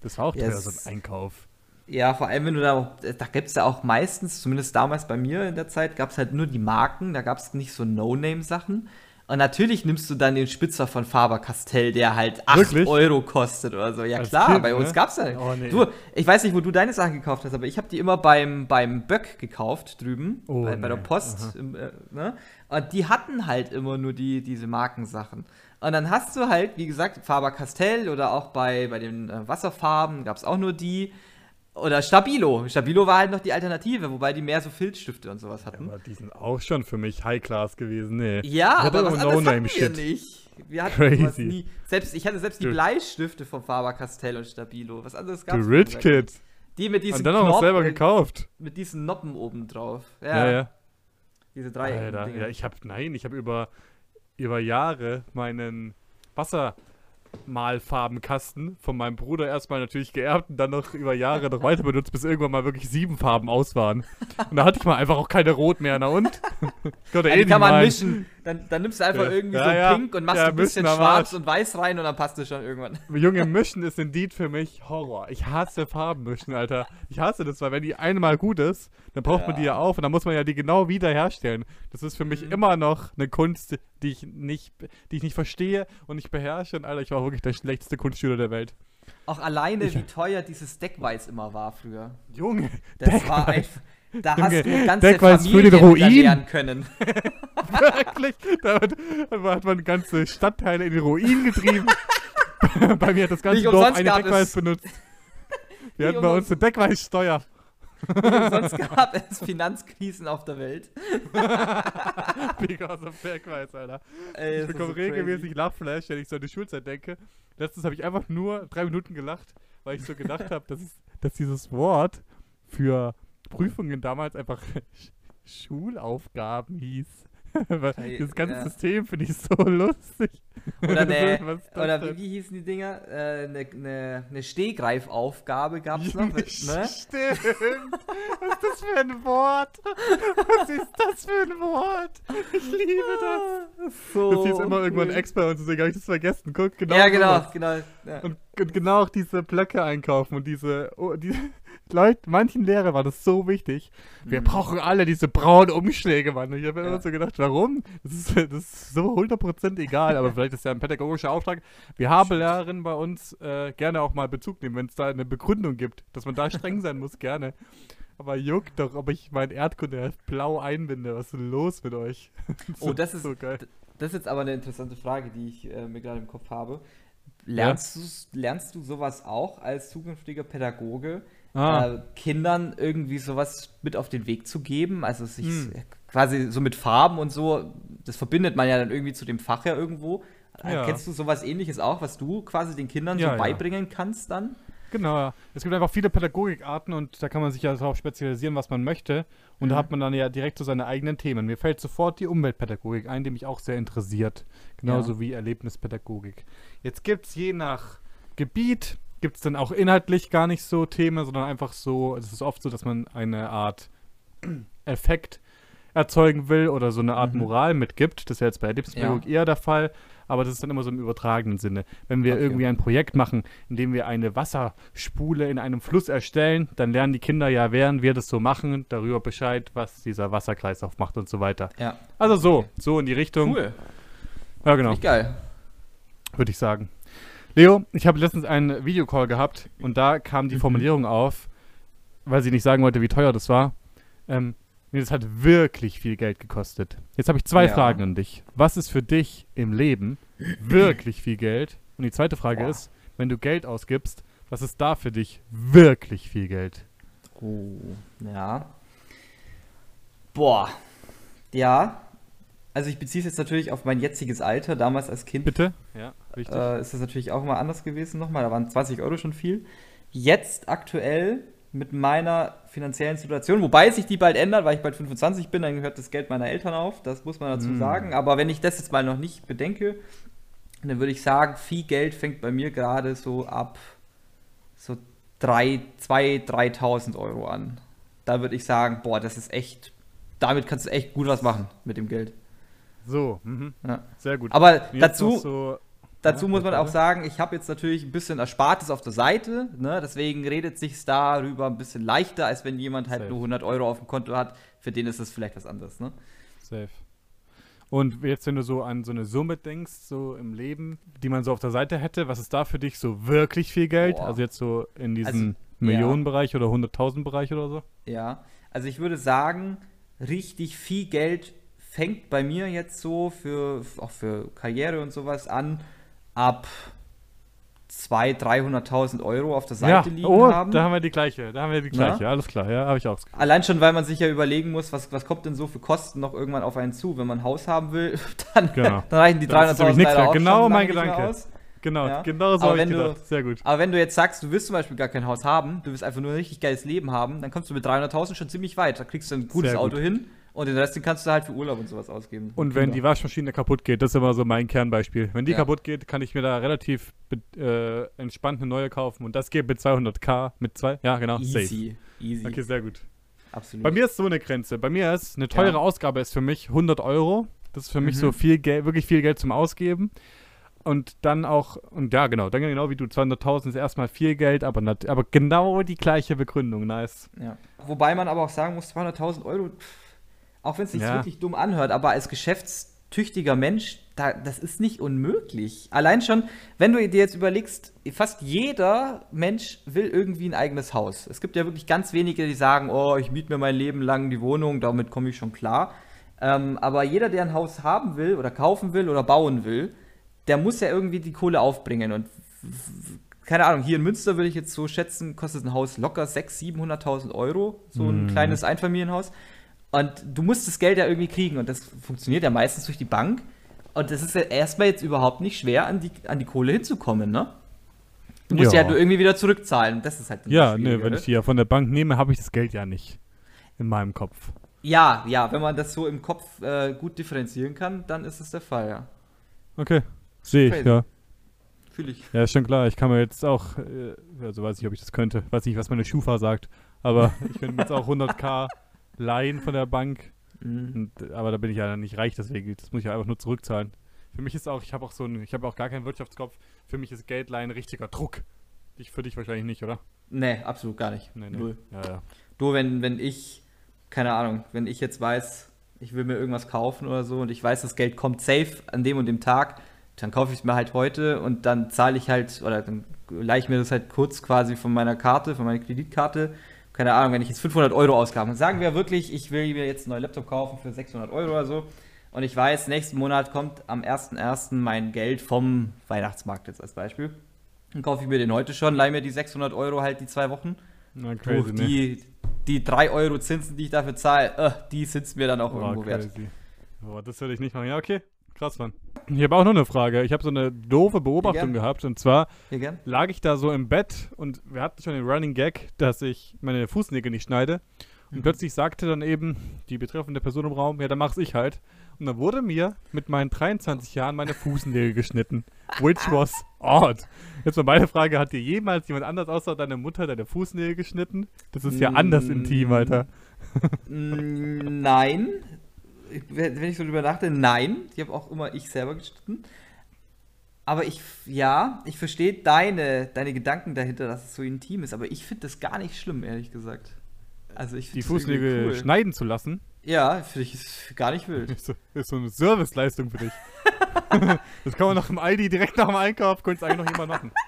Das war auch teuer, es- so ein Einkauf. Ja, vor allem, wenn du da, da gibt es ja auch meistens, zumindest damals bei mir in der Zeit, gab es halt nur die Marken, da gab es nicht so No-Name-Sachen. Und natürlich nimmst du dann den Spitzer von Faber-Castell, der halt 8 Wirklich? Euro kostet oder so. Ja Als klar, Kind, bei uns ne? gab's ja nicht. Oh, nee. Du, ich weiß nicht, wo du deine Sachen gekauft hast, aber ich habe die immer beim, beim Böck gekauft drüben, Oh, bei, bei der nee. Post. Im, äh, ne? Und die hatten halt immer nur die, diese Markensachen. Und dann hast du halt, wie gesagt, Faber-Castell oder auch bei, bei den äh, Wasserfarben gab's auch nur die. Oder Stabilo. Stabilo war halt noch die Alternative, wobei die mehr so Filzstifte und sowas hatten. Aber die sind auch schon für mich High-Class gewesen, nee. Ja, aber was auch anderes hatten wir nicht. Wir hatten Crazy. sowas nie. Selbst, ich hatte selbst die Bleistifte von Faber-Castell und Stabilo. Was anderes gab's Rich nicht. Kid. Die mit diesen Und dann auch noch selber gekauft. Mit diesen Noppen oben drauf. Ja, ja. Diese drei Alter, Dinge. ja, ich habe nein, ich habe über über Jahre meinen Wassermalfarbenkasten von meinem Bruder erstmal natürlich geerbt und dann noch über Jahre noch weiter benutzt, bis irgendwann mal wirklich sieben Farben aus waren. Und da hatte ich mal einfach auch keine Rot mehr, na und? Ich konnte Ja, eh die kann man malen. mischen. Dann, dann nimmst du einfach Ja. irgendwie Ja, so ja. pink und machst ein bisschen schwarz und weiß rein und dann passt es schon irgendwann. Junge, Mischen ist indeed für mich Horror. Ich hasse Farbenmischen, Alter. Ich hasse das, weil wenn die einmal gut ist, dann braucht man die ja auf und dann muss man ja die genau wiederherstellen. Das ist für mich Mhm. immer noch eine Kunst, die ich nicht, die ich nicht verstehe und nicht beherrsche. Und Alter, ich war wirklich der schlechteste Kunstschüler der Welt. Auch alleine, Ich- wie teuer dieses Deckweiß immer war früher. Junge, Das war einfach. Da hast Junge, du ganze Deckweiß für Familien den Ruin. können. wirklich. Da hat, man ganze Stadtteile in den Ruin getrieben. bei mir hat das ganze Dorf eine Deckweiß benutzt. Wir hatten bei uns eine Deckweißsteuer. Sonst gab es Finanzkrisen auf der Welt. Because of Deckweiß, Alter. Ey, Ich bekomme so regelmäßig Lachflash, wenn ich so an die Schulzeit denke. Letztens habe ich einfach nur drei Minuten gelacht, weil ich so gedacht habe, dass, dass dieses Wort für Prüfungen damals einfach Sch- Schulaufgaben hieß. Dieses ganze ja. System finde ich so lustig. Oder, ne, das oder denn? wie, wie hießen die Dinger? Eine äh, ne, ne, ne Stehgreifaufgabe gab es noch. Junge, Ne? Stimmt. Was ist das für ein Wort? Was ist das für ein Wort? Ich liebe das. So Das hieß immer irgendwann cool. Ex bei uns, deswegen habe ich das vergessen. Guck, genau. Ja, genau, genau. Ja. Und, und genau auch diese Blöcke einkaufen und diese, oh, die Leute, manchen Lehrer war das so wichtig. Wir Mhm. brauchen alle diese braunen Umschläge, Mann. Ich habe mir Ja. immer so gedacht, warum? Das ist, das ist so 100% egal, aber vielleicht ist ja ein pädagogischer Auftrag. Wir haben Lehrerinnen bei uns äh, gerne auch mal Bezug nehmen, wenn es da eine Begründung gibt, dass man da streng sein muss, gerne. Aber juckt doch, ob ich mein Erdkunde blau einbinde. Was ist denn los mit euch? Oh, das ist- so geil. Das ist jetzt aber eine interessante Frage, die ich äh, mir gerade im Kopf habe. Lernst, du's- lernst du sowas auch als zukünftiger Pädagoge, Ah. äh, Kindern irgendwie sowas mit auf den Weg zu geben? Also sich Hm. quasi so mit Farben und so, das verbindet man ja dann irgendwie zu dem Fach ja irgendwo. Äh, Ja. Kennst du sowas ähnliches auch, was du quasi den Kindern Ja, so ja. beibringen kannst dann? Genau, ja. Es gibt einfach viele Pädagogikarten und da kann man sich ja darauf spezialisieren, was man möchte. Und da Mhm. hat man dann ja direkt so seine eigenen Themen. Mir fällt sofort die Umweltpädagogik ein, die mich auch sehr interessiert. Genauso wie Erlebnispädagogik. Jetzt gibt es je nach Gebiet, gibt es dann auch inhaltlich gar nicht so Themen, sondern einfach so, es ist oft so, dass man eine Art Effekt erzeugen will oder so eine Art Mhm. Moral mitgibt. Das ist ja jetzt bei Erlebnispädagogik eher der Fall, aber das ist dann immer so im übertragenen Sinne. Wenn wir Okay. irgendwie ein Projekt machen, in dem wir eine Wasserspule in einem Fluss erstellen, dann lernen die Kinder ja, während wir das so machen, darüber Bescheid, was dieser Wasserkreislauf macht und so weiter. Ja. Also so, so in die Richtung. Cool. Ja, genau, Richtig geil. würde ich sagen. Leo, ich habe letztens einen Videocall gehabt und da kam die Mhm. Formulierung auf, weil sie nicht sagen wollte, wie teuer das war. Ähm, nee, das hat wirklich viel Geld gekostet. Jetzt habe ich zwei Ja. Fragen an dich. Was ist für dich im Leben wirklich viel Geld? Und die zweite Frage Boah. ist, wenn du Geld ausgibst, was ist da für dich wirklich viel Geld? Oh, ja. Boah. Ja. Also ich beziehe es jetzt natürlich auf mein jetziges Alter. Damals als Kind Bitte? Ja, richtig. äh, ist das natürlich auch mal anders gewesen nochmal. Da waren 20 Euro schon viel. Jetzt aktuell mit meiner finanziellen Situation, wobei sich die bald ändert, weil ich bald 25 bin, dann gehört das Geld meiner Eltern auf. Das muss man dazu Mm. sagen. Aber wenn ich das jetzt mal noch nicht bedenke, dann würde ich sagen, viel Geld fängt bei mir gerade so ab so 3, 2, 3.000 Euro an. Da würde ich sagen, boah, das ist echt, damit kannst du echt gut was machen mit dem Geld. so, mhm. Ja. sehr gut. Aber Jetzt dazu, so, Dazu Ja, muss man auch sagen, ich habe jetzt natürlich ein bisschen Erspartes auf der Seite, ne? deswegen redet sich darüber ein bisschen leichter, als wenn jemand halt Safe. nur 100 Euro auf dem Konto hat. Für den ist das vielleicht was anderes. Ne? Safe. Und jetzt, wenn du so an so eine Summe denkst, so im Leben, die man so auf der Seite hätte, was ist da für dich so wirklich viel Geld? Boah. Also jetzt so in diesem Also, ja. Millionenbereich oder 100.000 Bereich oder so? Ja, also ich würde sagen, richtig viel Geld fängt bei mir jetzt so für auch für Karriere und sowas an ab 200.000, 300.000 Euro auf der Seite ja, liegen oh, haben. da haben wir die gleiche, da haben wir die gleiche, alles klar, ja, habe ich auch. Allein schon, weil man sich ja überlegen muss, was, was kommt denn so für Kosten noch irgendwann auf einen zu. Wenn man ein Haus haben will, dann, Genau. dann reichen die Das ist 300.000 nämlich nichts leider mehr. auch Genau mein Gedanke. Genau, Ja. genau so habe ich wenn du- gedacht. Sehr gut. Aber wenn du jetzt sagst, du willst zum Beispiel gar kein Haus haben, du willst einfach nur ein richtig geiles Leben haben, dann kommst du mit 300.000 schon ziemlich weit. Da kriegst du ein gutes gut. Auto hin und den Rest den kannst du halt für Urlaub und sowas ausgeben. Und wenn die Waschmaschine kaputt geht, das ist immer so mein Kernbeispiel. Wenn die Ja. kaputt geht, kann ich mir da relativ äh, entspannt eine neue kaufen. Und das geht mit 200k, mit zwei, ja genau, safe. easy, easy, Okay, sehr gut. absolut. Bei mir ist so eine Grenze. Bei mir ist eine teure Ja. Ausgabe ist für mich 100 Euro. Das ist für mich Mhm. so viel Geld, wirklich viel Geld zum Ausgeben. Und dann auch, und ja, genau, dann genau wie du, 200.000 ist erstmal viel Geld, aber, aber genau die gleiche Begründung, nice. Ja. Wobei man aber auch sagen muss, 200.000 Euro, pff, auch wenn es sich Ja. wirklich dumm anhört, aber als tüchtiger Mensch, da, das ist nicht unmöglich. Allein schon, wenn du dir jetzt überlegst, fast jeder Mensch will irgendwie ein eigenes Haus. Es gibt ja wirklich ganz wenige, die sagen, oh, ich miete mir mein Leben lang die Wohnung, damit komme ich schon klar. Ähm, aber jeder, der ein Haus haben will oder kaufen will oder bauen will, der muss ja irgendwie die Kohle aufbringen. Und keine Ahnung, hier in Münster würde ich jetzt so schätzen, kostet ein Haus locker 600.000, 700.000 Euro, so ein Mhm. kleines Einfamilienhaus. Und du musst das Geld ja irgendwie kriegen und das funktioniert ja meistens durch die Bank. Und das ist ja erstmal jetzt überhaupt nicht schwer, an die, an die Kohle hinzukommen, ne? Du musst ja, Ja. ja irgendwie wieder zurückzahlen. Das ist halt Ja, ne, wenn ich die ja von der Bank nehme, habe ich das Geld ja nicht in meinem Kopf. Ja, ja, wenn man das so im Kopf äh, gut differenzieren kann, dann ist es der Fall, ja. Okay, sehe ich, ja. Fühle ich. Ja, ist schon klar. Ich kann mir jetzt auch, äh, also weiß nicht, ob ich das könnte. Weiß nicht, was meine Schufa sagt. Aber ich könnte mir jetzt auch 100k leihen von der Bank. Mhm. Und, aber da bin ich ja nicht reich, deswegen. Das muss ich ja einfach nur zurückzahlen. Für mich ist auch, ich habe auch so ein, ich habe auch gar keinen Wirtschaftskopf. Für mich ist Geldleihen richtiger Druck. Ich, für dich wahrscheinlich nicht, oder? Nee, absolut gar nicht. Nee, nee. Null. Ja, ja. Nur wenn, wenn ich, keine Ahnung, wenn ich jetzt weiß, ich will mir irgendwas kaufen oder so und ich weiß, das Geld kommt safe an dem und dem Tag, dann kaufe ich es mir halt heute und dann zahle ich halt, oder dann leihe ich mir das halt kurz quasi von meiner Karte, von meiner Kreditkarte. Keine Ahnung, wenn ich jetzt 500 Euro ausgabe, sagen wir wirklich, ich will mir jetzt einen neuen Laptop kaufen für 600 Euro oder so und ich weiß, nächsten Monat kommt am 1.1. mein Geld vom Weihnachtsmarkt jetzt als Beispiel. Dann kaufe ich mir den heute schon, leihe mir die 600 Euro halt die zwei Wochen Na, crazy, ne? die, die 3 Euro Zinsen, die ich dafür zahle, äh, die sind mir dann auch Boah, irgendwo wert. crazy. Boah, das würde ich nicht machen. Ja, okay. Krass, Mann. Ich habe auch noch eine Frage. Ich habe so eine doofe Beobachtung gehabt. Und zwar lag ich da so im Bett und wir hatten schon den Running Gag, dass ich meine Fußnägel nicht schneide. Und Mhm. plötzlich sagte dann eben die betreffende Person im Raum, ja, dann mach's ich halt. Und dann wurde mir mit meinen 23 Jahren meine Fußnägel geschnitten. Which was odd. Jetzt mal meine Frage, hat dir jemals jemand anders außer deiner Mutter deine Fußnägel geschnitten? Das ist ja anders Mm. intim, Alter. Mm, Nein. Ich- Wenn ich so drüber nachdenke, nein. Die habe auch immer ich selber geschnitten. Aber ich, ja, ich verstehe deine, deine Gedanken dahinter, dass es so intim ist, aber ich finde das gar nicht schlimm, ehrlich gesagt. Also ich Die Fußnägel cool. schneiden zu lassen, Ja, finde ich ist gar nicht wild. ist so, ist so eine Serviceleistung für dich. das kann man nach dem Aldi direkt nach dem Einkauf, könnte es eigentlich noch jemand machen.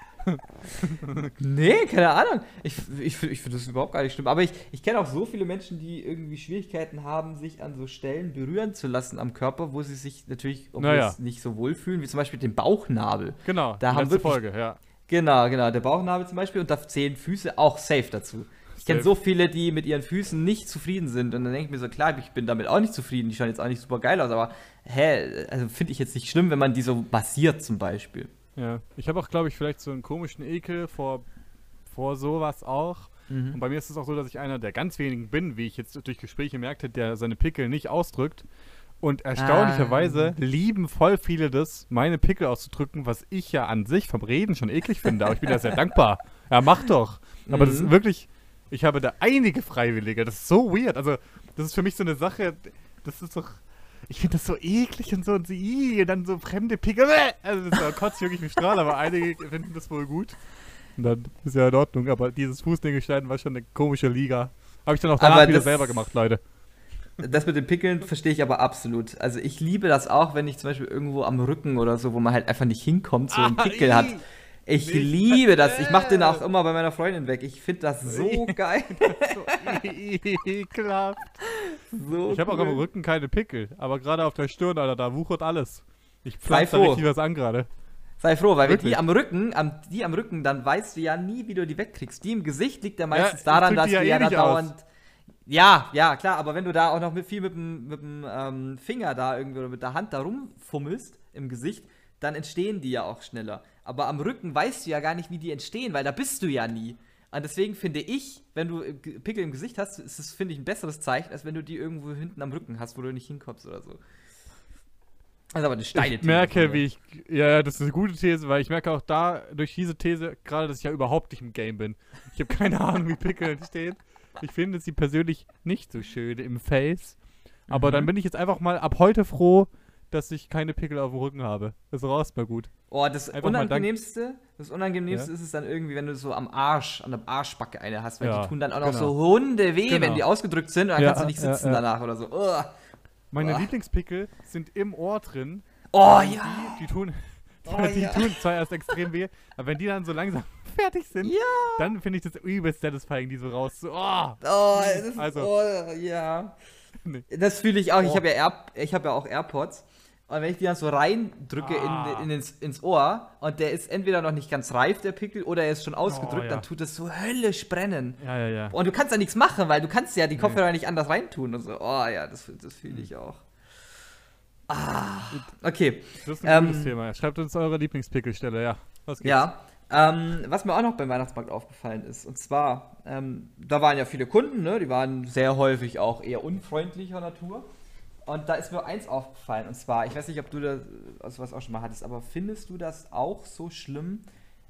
Nee, keine Ahnung. Ich, ich, ich finde das überhaupt gar nicht schlimm. Aber ich, ich kenne auch so viele Menschen, die irgendwie Schwierigkeiten haben, sich an so Stellen berühren zu lassen am Körper, wo sie sich natürlich Naja. nicht so wohlfühlen, wie zum Beispiel den Bauchnabel. Genau, Da haben wirklich- Folge, ja. Genau, genau, der Bauchnabel zum Beispiel und da zählen Füße auch safe dazu. Ich kenne so viele, die mit ihren Füßen nicht zufrieden sind und dann denke ich mir so, klar, ich bin damit auch nicht zufrieden, die schauen jetzt auch nicht super geil aus, aber hä, also finde ich jetzt nicht schlimm, wenn man die so massiert zum Beispiel. Ja, ich habe auch, glaube ich, vielleicht so einen komischen Ekel vor, vor sowas auch. Und bei mir ist es auch so, dass ich einer der ganz wenigen bin, wie ich jetzt durch Gespräche merkte, der seine Pickel nicht ausdrückt. Und erstaunlicherweise lieben voll viele das, meine Pickel auszudrücken, was ich ja an sich vom Reden schon eklig finde. Aber ich bin da sehr dankbar. Ja, mach doch. Aber das ist Mhm. wirklich, ich habe da einige Freiwillige. Das ist so weird. Also, das ist für mich so eine Sache, das ist doch. Ich finde das so eklig und so und so, und dann so fremde Pickel. Also das kotzt wirklich wie Strahl, aber einige finden das wohl gut. Und dann ist ja in Ordnung, aber dieses Fußnägelschneiden war schon eine komische Liga. Habe ich dann auch danach Aber wieder das- selber gemacht, Leute. Das mit den Pickeln verstehe ich aber absolut. Also ich liebe das auch, wenn ich zum Beispiel irgendwo am Rücken oder so, wo man halt einfach nicht hinkommt, so einen Ah, Pickel ih. hat. Ich Nicht liebe das. Ich mache den auch immer bei meiner Freundin weg. Ich finde das so geil. so ekelhaft. So Ich habe auch cool. am Rücken keine Pickel, aber gerade auf der Stirn, Alter, da wuchert alles. Ich pflanze da froh. richtig was an gerade. Sei froh, weil wenn Wirklich? die am Rücken, am, die am Rücken, dann weißt du ja nie, wie du die wegkriegst. Die im Gesicht liegt ja meistens ich daran, dass die ja du eh ja da nicht aus. dauernd. Ja, ja, klar, aber wenn du da auch noch mit viel mit dem, mit dem ähm, Finger da irgendwie oder mit der Hand da rumfummelst im Gesicht, dann entstehen die ja auch schneller. Aber am Rücken weißt du ja gar nicht, wie die entstehen, weil da bist du ja nie. Und deswegen finde ich, wenn du Pickel im Gesicht hast, ist es, finde ich, ein besseres Zeichen, als wenn du die irgendwo hinten am Rücken hast, wo du nicht hinkommst oder so. Also aber eine steile Ich merke, These. wie ich. Ja, ja, das ist eine gute These, weil ich merke auch da durch diese These gerade, dass ich ja überhaupt nicht im Game bin. Ich habe keine Ahnung, wie Pickel entstehen. Ich finde sie persönlich nicht so schön im Face. Aber Mhm. dann bin ich jetzt einfach mal ab heute froh, dass ich keine Pickel auf dem Rücken habe. Das raus mir gut. Oh, das Einfach mal Unangenehmste, das Unangenehmste Ja. ist es dann irgendwie, wenn du so am Arsch, an der Arschbacke eine hast, weil Ja, die tun dann auch noch genau. so Hunde weh, Genau. wenn die ausgedrückt sind und dann Ja, kannst du nicht sitzen danach oder so. Ugh. Meine Boah. Lieblingspickel sind im Ohr drin. Oh Die, ja. die tun, Oh, die tun zwar erst extrem weh, aber wenn die dann so langsam fertig sind, Ja. dann finde ich das übelst satisfying, die so raus. So, oh, Oh, das ist, Also- oh, ja. Nee. Das fühle ich auch. Ich Oh. habe ja, Air, ich hab ja auch AirPods. Und wenn ich die dann so reindrücke Ah. in, in ins, ins Ohr und der ist entweder noch nicht ganz reif, der Pickel, oder er ist schon ausgedrückt, Oh, ja. dann tut das so höllisch brennen. ja, ja, ja. Und du kannst da nichts machen, weil du kannst ja die Kopfhörer nicht anders reintun und so. Oh ja, das, das fühle ich auch. Ah, okay. Das ist ein Ähm, gutes Thema. Schreibt uns eure Lieblingspickelstelle, ja. Was gibt's? Ja, ähm, was mir auch noch beim Weihnachtsmarkt aufgefallen ist, und zwar, ähm, da waren ja viele Kunden, ne? die waren sehr häufig auch eher unfreundlicher Natur. Und da ist mir eins aufgefallen, und zwar, ich weiß nicht, ob du das also was auch schon mal hattest, aber findest du das auch so schlimm,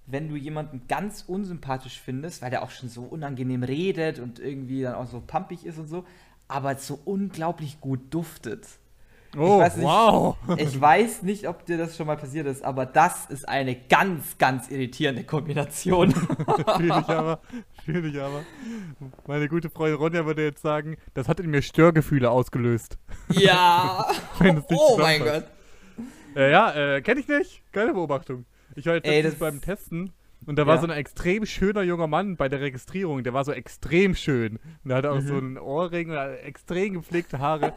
wenn du jemanden ganz unsympathisch findest, weil der auch schon so unangenehm redet und irgendwie dann auch so pampig ist und so, aber so unglaublich gut duftet? Oh, weiß nicht. wow. Ich weiß nicht, ob dir das schon mal passiert ist, aber das ist eine ganz, ganz irritierende Kombination. Fühle ich aber. Fühle ich aber. Meine gute Freundin Ronja würde jetzt sagen, das hat in mir Störgefühle ausgelöst. ja. Oh mein. Gott. Äh, ja, äh, kenne ich nicht. Geile Beobachtung. Ich war jetzt Ey, beim Testen und da war Ja. so ein extrem schöner junger Mann bei der Registrierung. Der war so extrem schön. Und der hatte auch Mhm. so einen Ohrring und hatte extrem gepflegte Haare.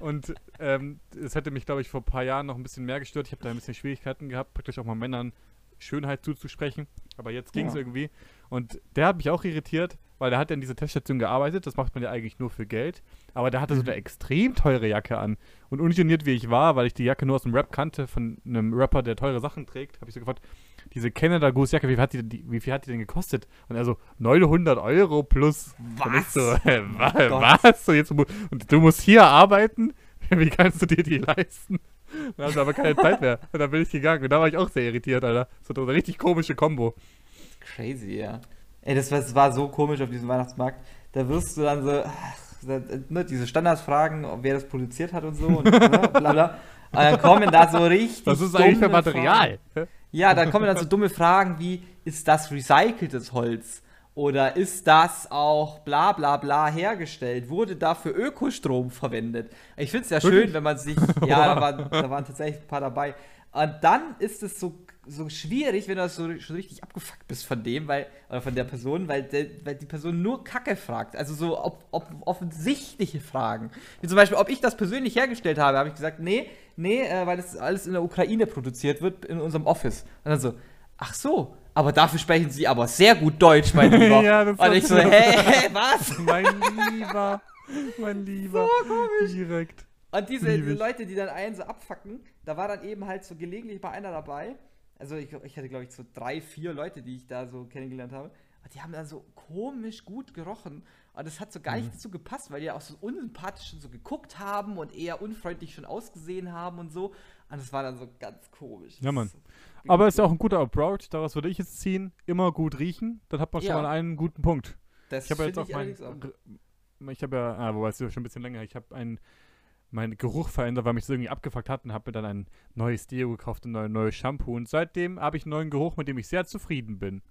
und ähm, es hätte mich, glaube ich, vor ein paar Jahren noch ein bisschen mehr gestört. Ich habe da ein bisschen Schwierigkeiten gehabt, praktisch auch mal Männern Schönheit zuzusprechen. Aber jetzt ging es Ja. irgendwie. Und der hat mich auch irritiert, weil der hat ja in dieser Teststation gearbeitet. Das macht man ja eigentlich nur für Geld. Aber der hatte so Mhm. eine extrem teure Jacke an. Und ungeniert wie ich war, weil ich die Jacke nur aus dem Rap kannte, von einem Rapper, der teure Sachen trägt, habe ich so gefragt, diese Canada Goose Jacke, wie viel, hat die, die, wie viel hat die denn gekostet? Und er so, 900 Euro plus. Was? so, äh, Gott. was? So, jetzt, und du musst hier arbeiten? Wie kannst du dir die leisten? Dann hast du aber keine Zeit mehr. Und dann bin ich gegangen. Und da war ich auch sehr irritiert, Alter. So eine richtig komische Kombo. Crazy, ja. Ey, das war, das war so komisch auf diesem Weihnachtsmarkt. Da wirst du dann so, ach, ne, diese Standardsfragen, ob wer das produziert hat und so und ne, bla bla. Und dann kommen da so richtig. Was ist eigentlich für Material? Fragen. Ja, dann kommen dann so dumme Fragen wie: Ist das recyceltes Holz? Oder ist das auch bla bla bla hergestellt? Wurde dafür Ökostrom verwendet? Ich finde es ja schön, wenn man sich. Ja, da waren, da waren tatsächlich ein paar dabei. Und dann ist es so, so schwierig, wenn du das so schon richtig abgefuckt bist von dem, weil, oder von der Person, weil, der, weil die Person nur Kacke fragt. Also so ob, ob, offensichtliche Fragen. Wie zum Beispiel, ob ich das persönlich hergestellt habe, habe ich gesagt, nee, nee, äh, weil das alles in der Ukraine produziert wird, in unserem Office. Und dann so, ach so, aber dafür sprechen sie aber sehr gut Deutsch, mein Lieber. Ja, das Und ich so, hä, hä, was? Mein Lieber. Mein Lieber. Direkt. Und diese, diese. Leute, die dann einen so abfacken, da war dann eben halt so gelegentlich mal einer dabei. Also ich, ich hatte, glaube ich, so drei, vier Leute, die ich da so kennengelernt habe. Und die haben dann so komisch gut gerochen. Und das hat so gar Mhm. nicht dazu gepasst, weil die auch so unsympathisch schon so geguckt haben und eher unfreundlich schon ausgesehen haben und so. Und das war dann so ganz komisch. Ja, Mann. Das Aber ist ja auch ein guter Approach. Daraus würde ich jetzt ziehen. Immer gut riechen. Dann hat man schon Ja. mal einen guten Punkt. Das Ich habe ja jetzt auch mein. Ich habe ja, ah, wobei es ist ja schon ein bisschen länger. Ich habe einen meinen Geruch verändert, weil mich das irgendwie abgefuckt hat und habe mir dann ein neues Deo gekauft und ein neues Shampoo. Und seitdem habe ich einen neuen Geruch, mit dem ich sehr zufrieden bin.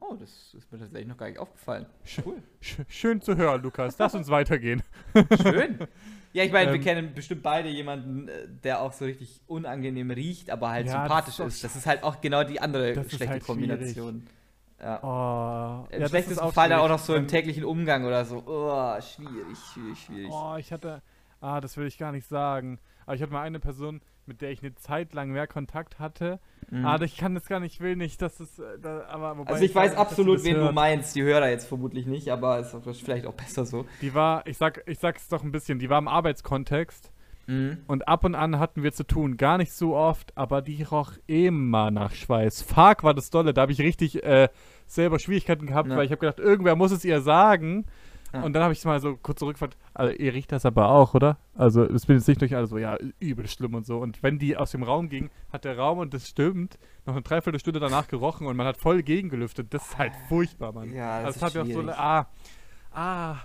Oh, das ist mir tatsächlich noch gar nicht aufgefallen. Cool. Sch schön zu hören, Lukas. Lass uns weitergehen. Schön. Ja, ich meine, wir Ähm, kennen bestimmt beide jemanden, äh, der auch so richtig unangenehm riecht, aber halt Ja, das sympathisch ist doch ist. Das ist halt auch genau die andere Das ist schlechte halt Kombination. Ja. Oh, Im das schlechtesten ist Fall dann auch noch so im wenn- täglichen Umgang oder so. Oh, schwierig, schwierig, schwierig. Oh, ich hatte. Ah, das will ich gar nicht sagen. Aber ich hatte mal eine Person, mit der ich eine Zeit lang mehr Kontakt hatte. Mhm. Ah, ich kann das gar nicht, will nicht, dass es. Äh, da, aber wobei also ich weiß dass sie absolut, das wen du hört. meinst. Die Hörer jetzt vermutlich nicht, aber ist vielleicht auch besser so. Die war, ich sag, ich sag's doch ein bisschen, die war im Arbeitskontext Mhm. und ab und an hatten wir zu tun. Gar nicht so oft, aber die roch immer nach Schweiß. Fuck war das dolle. Da habe ich richtig äh, selber Schwierigkeiten gehabt, Ja. weil ich habe gedacht, irgendwer muss es ihr sagen. Ja. Und dann habe ich mal so kurz zurückgefragt, also ihr riecht das aber auch, oder? Also es bin jetzt nicht durch alle so, ja, übel schlimm und so. Und wenn die aus dem Raum ging, hat der Raum, und das stimmt, noch eine Dreiviertelstunde danach gerochen und man hat voll gegengelüftet. Das ist halt furchtbar, Mann. Ja, das also, ist hat mir auch so, ah, ah,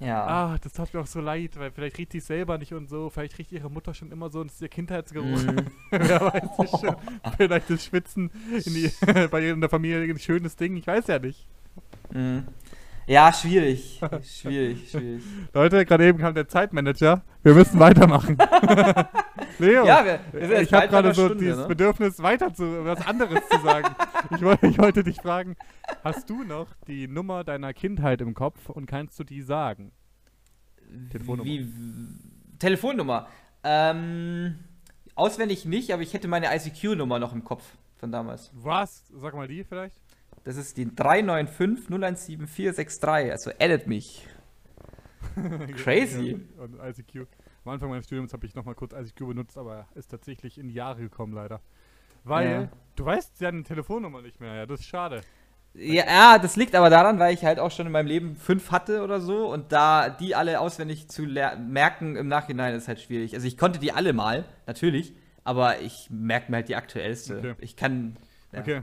Ja. ah, das tat mir auch so leid, weil vielleicht riecht die selber nicht und so, vielleicht riecht ihre Mutter schon immer so und das ist ihr Kindheitsgeruch. Mhm. Wer weiß es schon. Vielleicht ist Schwitzen in die, bei ihr in der Familie ein schönes Ding, ich weiß ja nicht. Mhm. Ja, schwierig. Schwierig, schwierig. Leute, gerade eben kam der Zeitmanager. Wir müssen weitermachen. Leo, Ja, wir, wir ich habe gerade so Stunde, dieses ne? Bedürfnis, weiter zu was anderes zu sagen. Ich wollte, ich wollte dich fragen, hast du noch die Nummer deiner Kindheit im Kopf und kannst du die sagen? Telefonnummer. Wie, Telefonnummer. Ähm, auswendig nicht, aber ich hätte meine ICQ-Nummer noch im Kopf von damals. Was? Sag mal die vielleicht. Das ist die 395 017463. Also addet mich. Crazy. Und ICQ. Am Anfang meines Studiums habe ich nochmal kurz ICQ benutzt, aber ist tatsächlich in die Jahre gekommen leider. Weil, Ja. du weißt ja eine Telefonnummer nicht mehr, ja, das ist schade. Ja, ja, das liegt aber daran, weil ich halt auch schon in meinem Leben fünf hatte oder so und da die alle auswendig zu merken im Nachhinein ist halt schwierig. Also ich konnte die alle mal, natürlich, aber ich merke mir halt die aktuellste. Okay. Ich kann. Ja. Okay.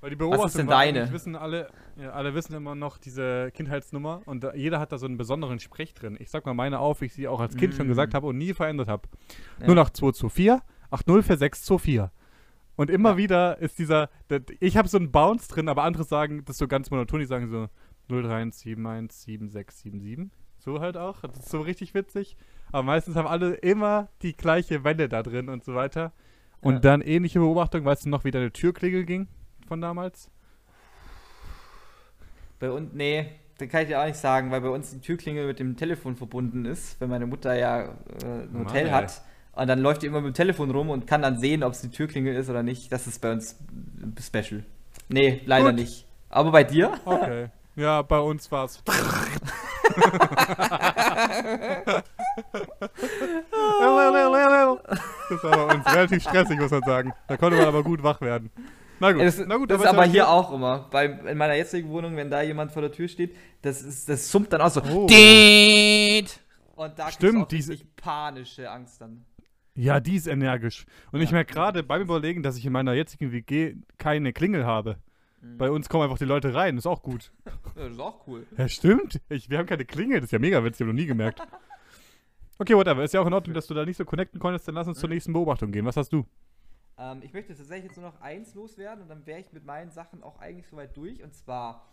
Weil die ist Beobachtung denn war, deine? eigentlich wissen alle, ja, alle wissen immer noch diese Kindheitsnummer und da, jeder hat da so einen besonderen Sprech drin. Ich sag mal meine auf, wie ich sie auch als Kind schon Mm. gesagt habe und nie verändert habe. Ja. 08224 804624. Und immer Ja. wieder ist dieser, der, ich habe so einen Bounce drin, aber andere sagen das so ganz monoton, die sagen so 031717677. So halt auch. Das ist so richtig witzig. Aber meistens haben alle immer die gleiche Welle da drin und so weiter. Und Ja. dann ähnliche Beobachtung, weißt du noch, wie deine Türklingel ging von damals? Bei uns, nee, das kann ich dir auch nicht sagen, weil bei uns die Türklingel mit dem Telefon verbunden ist, wenn meine Mutter ja äh, ein Mann, Hotel ey. hat. Und dann läuft die immer mit dem Telefon rum und kann dann sehen, ob es die Türklingel ist oder nicht. Das ist bei uns ein special. Nee, leider Gut. nicht. Aber bei dir? Okay. ja, bei uns war's. das war bei uns relativ stressig, muss man sagen. Da konnte man aber gut wach werden. Na gut, das na gut, das ist aber ja hier auch immer. Bei, in meiner jetzigen Wohnung, wenn da jemand vor der Tür steht, das, ist, das summt dann auch so. Oh. Und da Stimmt, auch diese- panische Angst dann. Ja, die ist energisch. Und ich Ja. merke gerade beim Überlegen, dass ich in meiner jetzigen WG keine Klingel habe. Mhm. Bei uns kommen einfach die Leute rein, ist auch gut. Ja, das ist auch cool. Ja, stimmt. Ich, wir haben keine Klingel, das ist ja mega witzig, ich habe noch nie gemerkt. Okay, whatever. Ist ja auch in Ordnung, dass du da nicht so connecten konntest, dann lass uns zur nächsten Beobachtung gehen. Was hast du? Ähm, ich möchte tatsächlich jetzt nur noch eins loswerden und dann wäre ich mit meinen Sachen auch eigentlich soweit durch. Und zwar,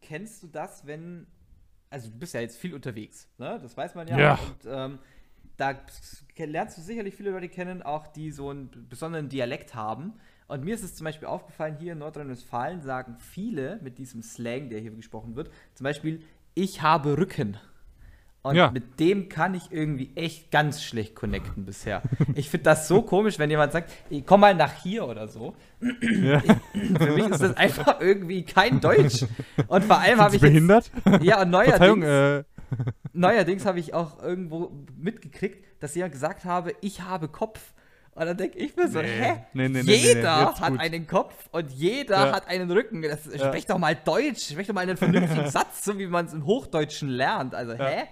kennst du das, wenn. Also, du bist ja jetzt viel unterwegs, ne? Das weiß man ja. Ja. Und ähm, da lernst du sicherlich viele Leute kennen, auch die so einen besonderen Dialekt haben. Und mir ist es zum Beispiel aufgefallen, hier in Nordrhein-Westfalen sagen viele mit diesem Slang, der hier gesprochen wird, zum Beispiel, ich habe Rücken. Und Ja. mit dem kann ich irgendwie echt ganz schlecht connecten bisher. Ich finde das so komisch, wenn jemand sagt, "Ey, komm mal nach hier oder so. Ja. Für mich ist das einfach irgendwie kein Deutsch. Und vor allem habe ich behindert? Jetzt, ja, und neuerdings, äh, neuerdings habe ich auch irgendwo mitgekriegt, dass jemand gesagt habe, ich habe Kopf. Und dann denke ich mir so, Nee. hä? Nee, nee, jeder hat einen Kopf und jeder Ja. hat einen Rücken. Das, Ja. Sprech doch mal Deutsch, sprech doch mal einen vernünftigen Satz, so wie man es im Hochdeutschen lernt. Also, Ja. hä?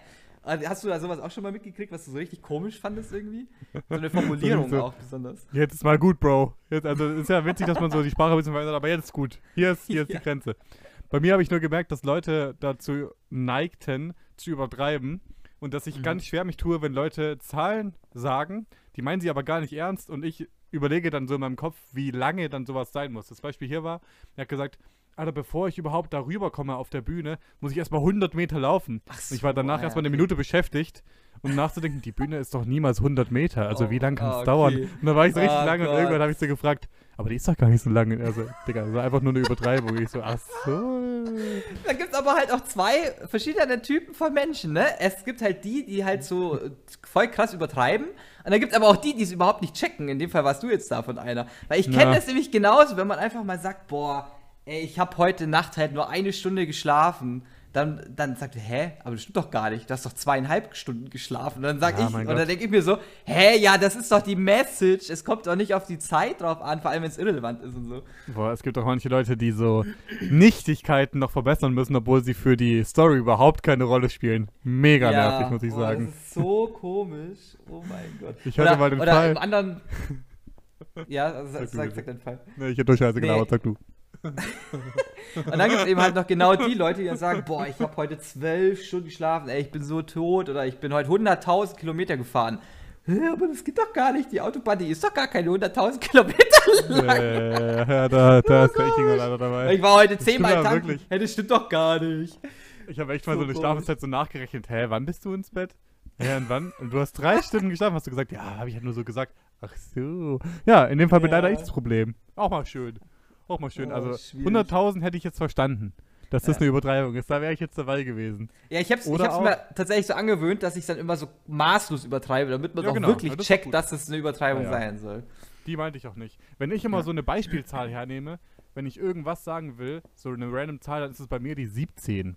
Und Hast du da sowas auch schon mal mitgekriegt, was du so richtig komisch fandest irgendwie? So eine Formulierung So- auch besonders. jetzt ist mal gut, Bro. Jetzt, also ist ja witzig, dass man so die Sprache ein bisschen verändert, aber jetzt ist gut. Hier ist, hier ist Ja. die Grenze. Bei mir habe ich nur gemerkt, dass Leute dazu neigten, zu übertreiben und dass ich Mhm. ganz schwer mich tue, wenn Leute Zahlen sagen, die meinen sie aber gar nicht ernst und ich überlege dann so in meinem Kopf, wie lange dann sowas sein muss. Das Beispiel hier war, er hat gesagt, Alter, bevor ich überhaupt darüber komme auf der Bühne, muss ich erstmal 100 Meter laufen. Und ich war danach so, erstmal ja, eine okay. Minute beschäftigt, um nachzudenken, die Bühne ist doch niemals 100 Meter. Also Oh, wie lange kann es ah, dauern? okay. Und dann war ich so richtig Oh lange und Gott. irgendwann habe ich so gefragt, aber die ist doch gar nicht so lange. Also, Digga, das war einfach nur eine Übertreibung. Ich so, ach so. Da gibt es aber halt auch zwei verschiedene Typen von Menschen, ne? Es gibt halt die, die halt so voll krass übertreiben. Und dann gibt es aber auch die, die es überhaupt nicht checken. In dem Fall warst du jetzt davon einer. Weil ich kenne Ja. das nämlich genauso, wenn man einfach mal sagt, boah, ey, ich habe heute Nacht halt nur eine Stunde geschlafen. Dann, dann sagt er, hä, aber das stimmt doch gar nicht. Du hast doch zweieinhalb Stunden geschlafen. Und dann sag Ja, ich, und dann denke ich mir so, hä, ja, das ist doch die Message. Es kommt doch nicht auf die Zeit drauf an, vor allem wenn es irrelevant ist und so. Boah, es gibt auch manche Leute, die so Nichtigkeiten noch verbessern müssen, obwohl sie für die Story überhaupt keine Rolle spielen. Mega nervig, muss ich oh, sagen. Das ist so komisch. Oh mein Gott. Ich hatte mal den oder Fall- im anderen. Ja, also Sag sag, sag, sag deinen Fall. Nee, ich hätte durch Scheiße Nee. gelabert, sag du. Und dann gibt es eben halt noch genau die Leute, die dann sagen: Boah, ich habe heute zwölf Stunden geschlafen, ey, ich bin so tot oder ich bin heute 100.000 Kilometer gefahren. Hä, aber das geht doch gar nicht. Die Autobahn, die ist doch gar keine 100.000 Kilometer lang. Äh, ja, da, da ist der leider dabei. Ich war heute zehnmal ja tanken. wirklich. Hey, das stimmt doch gar nicht. Ich habe echt mal so, So eine komisch. Schlafenszeit so nachgerechnet. Hä, wann bist du ins Bett? Hä, und wann? Und du hast drei Stunden geschlafen, hast du gesagt. Ja, habe ich halt nur so gesagt. Ach so. Ja, in dem Fall bin Ja. leider ich das Problem. Auch mal schön. Auch mal schön. Oh, also schwierig. 100.000 hätte ich jetzt verstanden, dass das Ja. eine Übertreibung ist. Da wäre ich jetzt dabei gewesen. Ja, ich hab's auch- mir tatsächlich so angewöhnt, dass ich dann immer so maßlos übertreibe, damit man Ja, auch genau. wirklich Ja, das checkt, dass es eine Übertreibung sein soll. Die meinte ich auch nicht. Wenn ich immer so eine Beispielzahl hernehme, wenn ich irgendwas sagen will, so eine random Zahl, dann ist es bei mir die 17.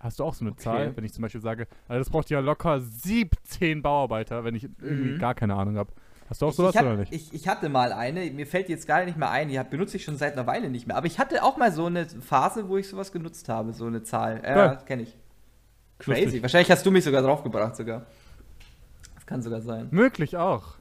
Hast du auch so eine Okay. Zahl, wenn ich zum Beispiel sage, also das braucht ja locker 17 Bauarbeiter, wenn ich irgendwie Mhm. gar keine Ahnung habe. Hast du auch Ich, sowas ich, oder hat, nicht? Ich, ich hatte mal eine, mir fällt jetzt gar nicht mehr ein, die hab- benutze ich schon seit einer Weile nicht mehr. Aber ich hatte auch mal so eine Phase, wo ich sowas genutzt habe, so eine Zahl. Ja, Geil. kenne ich. Crazy. Lustig. Wahrscheinlich hast du mich sogar draufgebracht sogar. Das kann sogar sein. Möglich auch.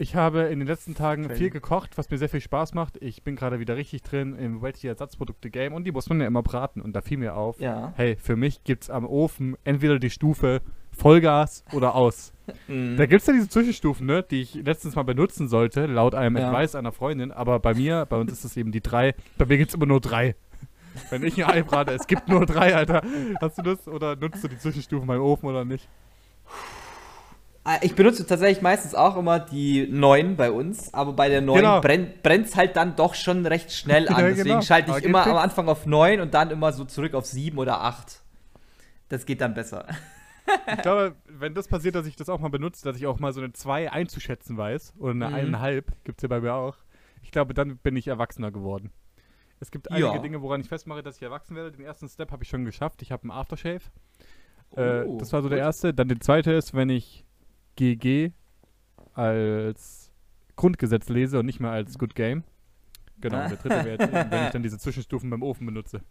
Ich habe in den letzten Tagen Crazy. viel gekocht, was mir sehr viel Spaß macht. Ich bin gerade wieder richtig drin im Veggie-Ersatzprodukte-Game und die muss man ja immer braten. Und da fiel mir auf, Ja. hey, für mich gibt es am Ofen entweder die Stufe Vollgas oder aus. Mhm. Da gibt es ja diese Zwischenstufen, ne, die ich letztens mal benutzen sollte, laut einem Ja. Advice einer Freundin. Aber bei mir, bei uns ist es eben die drei. Bei mir gibt es immer nur drei. Wenn ich ein Ei brate, es gibt nur drei, Alter. Hast du das oder nutzt du die Zwischenstufen beim Ofen oder nicht? Ah, Ich benutze tatsächlich meistens auch immer die 9 bei uns, aber bei der 9 Genau. brennt es halt dann doch schon recht schnell an. Ja, Deswegen genau. schalte Aber ich geht immer am Anfang auf 9 und dann immer so zurück auf 7 oder 8. Das geht dann besser. Ich glaube, wenn das passiert, dass ich das auch mal benutze, dass ich auch mal so eine 2 einzuschätzen weiß oder eine Mhm. eineinhalb, gibt es ja bei mir auch. Ich glaube, dann bin ich erwachsener geworden. Es gibt einige Ja. Dinge, woran ich festmache, dass ich erwachsen werde. Den ersten Step habe ich schon geschafft. Ich habe einen Aftershave. Äh, Oh, das war so der gut. erste. Dann der zweite ist, wenn ich GG als Grundgesetz lese und nicht mehr als Good Game. Genau, der dritte wäre wenn ich dann diese Zwischenstufen beim Ofen benutze.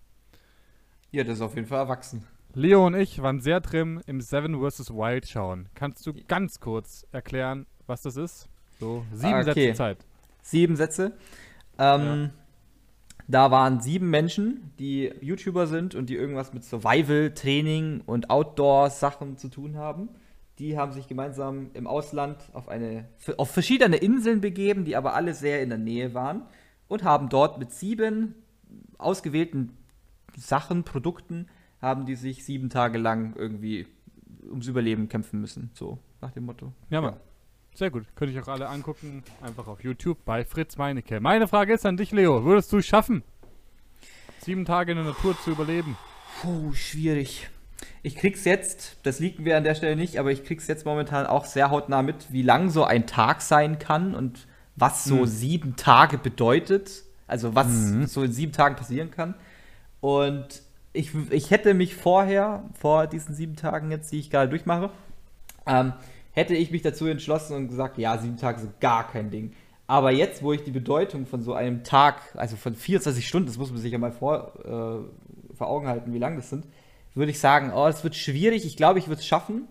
Ja, das ist auf jeden Fall erwachsen. Leo und ich waren sehr drin im Seven vs. Wild schauen. Kannst du ganz kurz erklären, was das ist? So, sieben Ah, okay. Sätze Zeit. Sieben Sätze. Ähm, Da waren sieben Menschen, die YouTuber sind und die irgendwas mit Survival, Training und Outdoor-Sachen zu tun haben. Die haben sich gemeinsam im Ausland auf, eine, auf verschiedene Inseln begeben, die aber alle sehr in der Nähe waren und haben dort mit sieben ausgewählten Sachen, Produkten, haben die sich sieben Tage lang irgendwie ums Überleben kämpfen müssen. So, nach dem Motto. Ja, Mann. Sehr gut. Könnte ich auch alle angucken. Einfach auf YouTube bei Fritz Meinecke. Meine Frage ist an dich, Leo. Würdest du es schaffen, sieben Tage in der Natur zu überleben? Puh, schwierig. Ich krieg's jetzt, das liegt mir an der Stelle nicht, aber ich krieg's jetzt momentan auch sehr hautnah mit, wie lang so ein Tag sein kann und was so Mhm. sieben Tage bedeutet. Also was Mhm. so in sieben Tagen passieren kann. Und ich, ich hätte mich vorher, vor diesen sieben Tagen jetzt, die ich gerade durchmache, ähm, hätte ich mich dazu entschlossen und gesagt, ja, sieben Tage sind gar kein Ding. Aber jetzt, wo ich die Bedeutung von so einem Tag, also von 24 Stunden, das muss man sich ja mal vor, äh, vor Augen halten, wie lang das sind, würde ich sagen, oh, es wird schwierig. Ich glaube, ich würde es schaffen.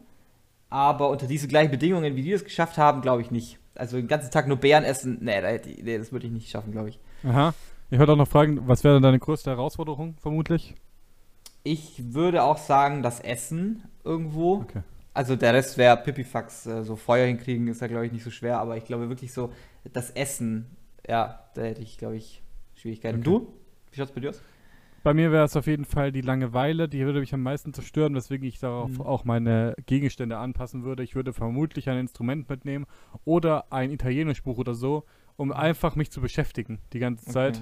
Aber unter diese gleichen Bedingungen, wie die es geschafft haben, glaube ich nicht. Also den ganzen Tag nur Beeren essen, nee, nee das würde ich nicht schaffen, glaube ich. Aha. Ich wollte auch noch fragen, was wäre denn deine größte Herausforderung, vermutlich? Ich würde auch sagen, das Essen irgendwo. Okay. Also der Rest wäre Pipifax, äh, so Feuer hinkriegen ist ja, glaube ich, nicht so schwer, aber ich glaube wirklich so, das Essen, ja, da hätte ich, glaube ich, Schwierigkeiten. Okay. Du? Wie schaut's bei dir aus? Bei mir wäre es auf jeden Fall die Langeweile, die würde mich am meisten zerstören, weswegen ich darauf Mhm. auch meine Gegenstände anpassen würde. Ich würde vermutlich ein Instrument mitnehmen oder ein Italienischbuch oder so, um einfach mich zu beschäftigen die ganze Zeit,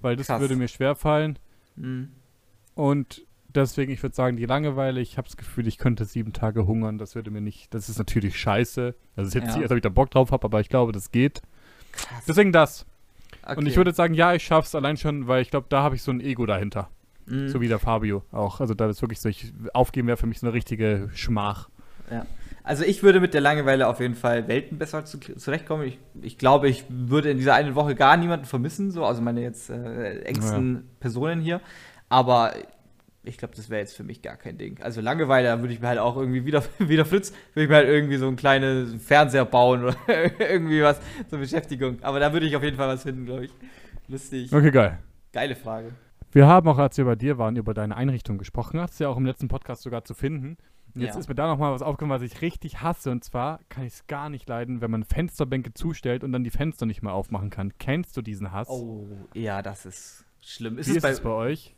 weil das Krass. würde mir schwerfallen. Mhm. Und deswegen, ich würde sagen, die Langeweile, ich habe das Gefühl, ich könnte sieben Tage hungern, das würde mir nicht, das ist natürlich scheiße. Das ist jetzt Ja. nicht, als ob ich da Bock drauf habe, aber ich glaube, das geht. Krass. Deswegen das. Und Okay. ich würde sagen, ja, ich schaff's allein schon, weil ich glaube, da habe ich so ein Ego dahinter. Mhm. So wie der Fabio auch. Also da ist wirklich so, ich, aufgeben wäre für mich so eine richtige Schmach. Also ich würde mit der Langeweile auf jeden Fall Welten besser zu, zurechtkommen. Ich, ich glaube, ich würde in dieser einen Woche gar niemanden vermissen, so, also meine jetzt äh, engsten Personen hier. Aber ich glaube, das wäre jetzt für mich gar kein Ding. Also Langeweile, da würde ich mir halt auch irgendwie wieder, wieder Fritz, würde ich mir halt irgendwie so einen kleinen Fernseher bauen oder irgendwie was zur Beschäftigung. Aber da würde ich auf jeden Fall was finden, glaube ich. Lustig. Okay, geil. Geile Frage. Wir haben auch, als wir bei dir waren, über deine Einrichtung gesprochen. Hast du ja auch im letzten Podcast sogar zu finden. Und jetzt Ja. ist mir da nochmal was aufgekommen, was ich richtig hasse. Und zwar kann ich es gar nicht leiden, wenn man Fensterbänke zustellt und dann die Fenster nicht mehr aufmachen kann. Kennst du diesen Hass? Oh, ja, das ist schlimm. Ist Wie es ist bei, es bei euch?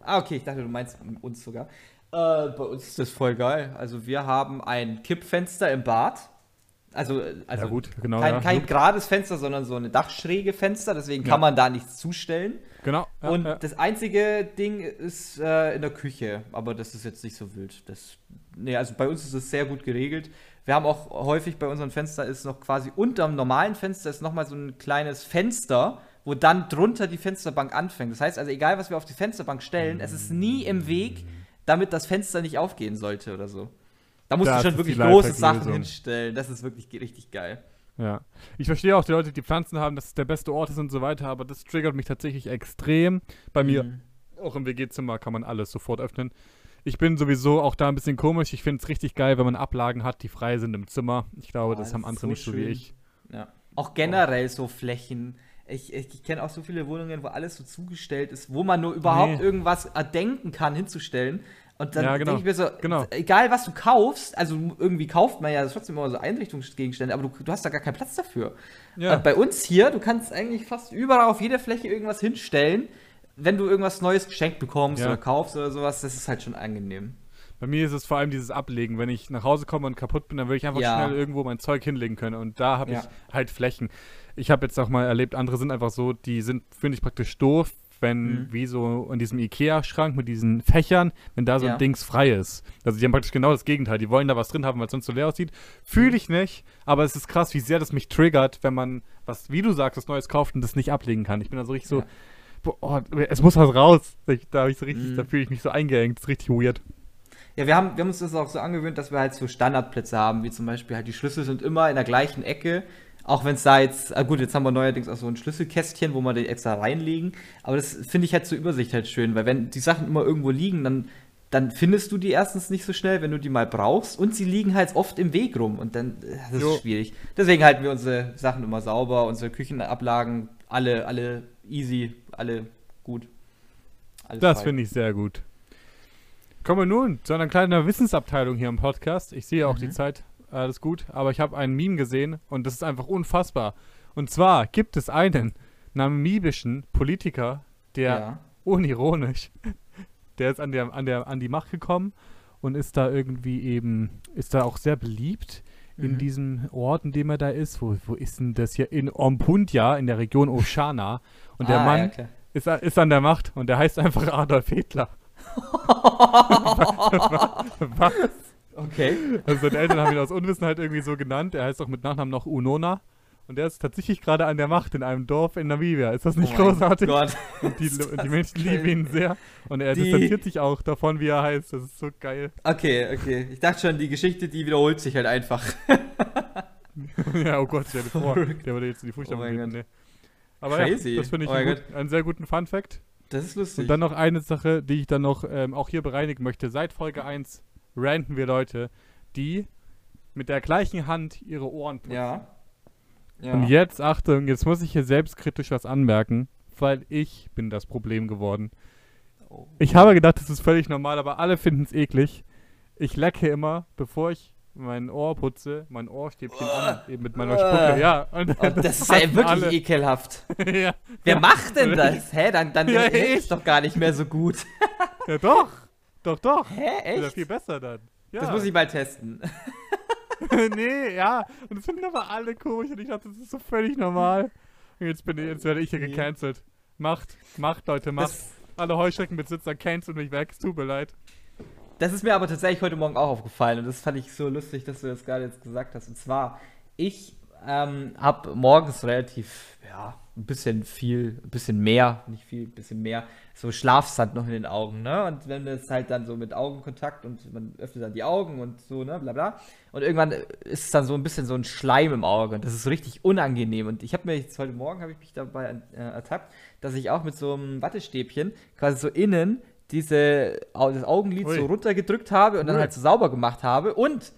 Ah, okay, ich dachte, du meinst uns sogar. Äh, bei uns ist das voll geil. Also wir haben ein Kippfenster im Bad. Also, also ja, gut, genau. kein, ja. kein gerades Fenster, sondern so eine Dachschräge Fenster, deswegen Ja. kann man da nichts zustellen. Genau. Ja, und ja. das einzige Ding ist äh, in der Küche, aber das ist jetzt nicht so wild. Das, nee, also bei uns ist es sehr gut geregelt. Wir haben auch häufig bei unseren Fenster ist noch quasi unterm normalen Fenster ist nochmal so ein kleines Fenster, wo dann drunter die Fensterbank anfängt. Das heißt also, egal was wir auf die Fensterbank stellen, es ist nie im Weg, damit das Fenster nicht aufgehen sollte oder so. Da musst Das du schon wirklich große. Sachen hinstellen. Das ist wirklich richtig geil. Ja. Ich verstehe auch die Leute, die Pflanzen haben, dass es der beste Ort ist und so weiter, aber das triggert mich tatsächlich extrem. Bei mir, Mhm. auch im WG-Zimmer, kann man alles sofort öffnen. Ich bin sowieso auch da ein bisschen komisch. Ich finde es richtig geil, wenn man Ablagen hat, die frei sind im Zimmer. Ich glaube, Oh, das das haben andere so nicht so wie schön. ich. Ja. Auch generell so Flächen. Ich, ich, ich kenne auch so viele Wohnungen, wo alles so zugestellt ist, wo man nur überhaupt Nee. irgendwas erdenken kann, hinzustellen. Und dann Ja, genau. denke ich mir so, Genau. egal was du kaufst, also irgendwie kauft man ja trotzdem immer so Einrichtungsgegenstände, aber du, du hast da gar keinen Platz dafür. Ja. Und bei uns hier, du kannst eigentlich fast überall auf jeder Fläche irgendwas hinstellen, wenn du irgendwas Neues geschenkt bekommst Ja. oder kaufst oder sowas, das ist halt schon angenehm. Bei mir ist es vor allem dieses Ablegen. Wenn ich nach Hause komme und kaputt bin, dann will ich einfach Ja. schnell irgendwo mein Zeug hinlegen können. Und da habe ich halt Flächen. Ich habe jetzt auch mal erlebt, andere sind einfach so, die sind, finde ich, praktisch doof, wenn Mhm. wie so in diesem Ikea-Schrank mit diesen Fächern, wenn da so Ja. ein Dings frei ist. Also die haben praktisch genau das Gegenteil. Die wollen da was drin haben, weil es sonst so leer aussieht. Fühle ich nicht, aber es ist krass, wie sehr das mich triggert, wenn man was, wie du sagst, was Neues kauft und das nicht ablegen kann. Ich bin da so richtig so, Ja. boah, oh, es muss was raus. Ich, da habe ich so richtig, Mhm. da fühle ich mich so eingeengt. Das ist richtig weird. Ja, wir haben, wir haben uns das auch so angewöhnt, dass wir halt so Standardplätze haben, wie zum Beispiel halt die Schlüssel sind immer in der gleichen Ecke. Auch wenn es da jetzt, ah gut, jetzt haben wir neuerdings auch so ein Schlüsselkästchen, wo wir den extra reinlegen. Aber das finde ich halt zur Übersicht halt schön, weil wenn die Sachen immer irgendwo liegen, dann, dann findest du die erstens nicht so schnell, wenn du die mal brauchst. Und sie liegen halt oft im Weg rum und dann, äh, das Jo. ist schwierig. Deswegen halten wir unsere Sachen immer sauber, unsere Küchenablagen, alle, alle easy, alle gut. Alles Das finde ich sehr gut. Kommen wir nun zu einer kleinen Wissensabteilung hier im Podcast. Ich sehe auch die Mhm. Zeit, alles gut, aber ich habe ein Meme gesehen und das ist einfach unfassbar. Und zwar gibt es einen namibischen Politiker, der Ja. unironisch, der ist an, der, an, der, an die Macht gekommen und ist da irgendwie eben, ist da auch sehr beliebt in Mhm. diesem Ort, in dem er da ist. Wo, wo ist denn das hier? In Ompundia, in der Region Oshana. Und der Ah, Mann ja, klar. ist, ist an der Macht und der heißt einfach Adolf Hitler. Was? Okay. Also seine Eltern haben ihn aus Unwissenheit irgendwie so genannt. Er heißt auch mit Nachnamen noch Unona. Und der ist tatsächlich gerade an der Macht in einem Dorf in Namibia. Ist das nicht Oh großartig? Gott. Und die, die Menschen lieben ihn sehr. Und er Die- distanziert sich auch davon, wie er heißt. Das ist so geil. Okay, okay. Ich dachte schon, die Geschichte, die wiederholt sich halt einfach. ja, oh Gott, stell dir vor. Der würde jetzt in die Fußstapfen Oh. Gott. Nee. Aber Crazy. ja, das finde ich Oh einen, gut, einen sehr guten Fun-Fact. Das ist lustig. Und dann noch eine Sache, die ich dann noch ähm, auch hier bereinigen möchte. Seit Folge 1 ranten wir Leute, die mit der gleichen Hand ihre Ohren putzen. ja. ja. Und jetzt, Achtung, jetzt muss ich hier selbstkritisch was anmerken, weil ich bin das Problem geworden. Oh. Ich habe gedacht, das ist völlig normal, aber alle finden es eklig. Ich lecke immer, bevor ich mein Ohr putze, mein Ohrstäbchen an, eben mit meiner Spucke. Ja, und Oh, das ist ja wirklich alle. ekelhaft. ja. Wer macht denn das? Hä? Dann, dann Ja, ist ich. es doch gar nicht mehr so gut. ja, doch. Doch, doch. Hä? Ist Echt? viel besser dann. Ja. Das muss ich mal testen. nee, ja. Und das finden aber alle komisch und ich dachte, das ist so völlig normal. Und jetzt bin ich, jetzt werde ich hier gecancelt. Macht, macht, Leute, macht. Das, Alle Heuschreckenbesitzer cancelt mich weg. Es tut mir leid. das ist mir aber tatsächlich heute Morgen auch aufgefallen und das fand ich so lustig, dass du das gerade jetzt gesagt hast. Und zwar, ich ähm, habe morgens relativ, ja, ein bisschen viel, ein bisschen mehr, nicht viel, ein bisschen mehr, so Schlafsand noch in den Augen, ne? Und wenn das halt dann so mit Augenkontakt und man öffnet dann die Augen und so, ne, bla bla. Und irgendwann ist es dann so ein bisschen so ein Schleim im Auge und das ist so richtig unangenehm. Und ich habe mir jetzt heute Morgen, habe ich mich dabei äh, ertappt, dass ich auch mit so einem Wattestäbchen quasi so innen diese, das Augenlid Ui. so runtergedrückt habe und dann Ui. halt so sauber gemacht habe. Und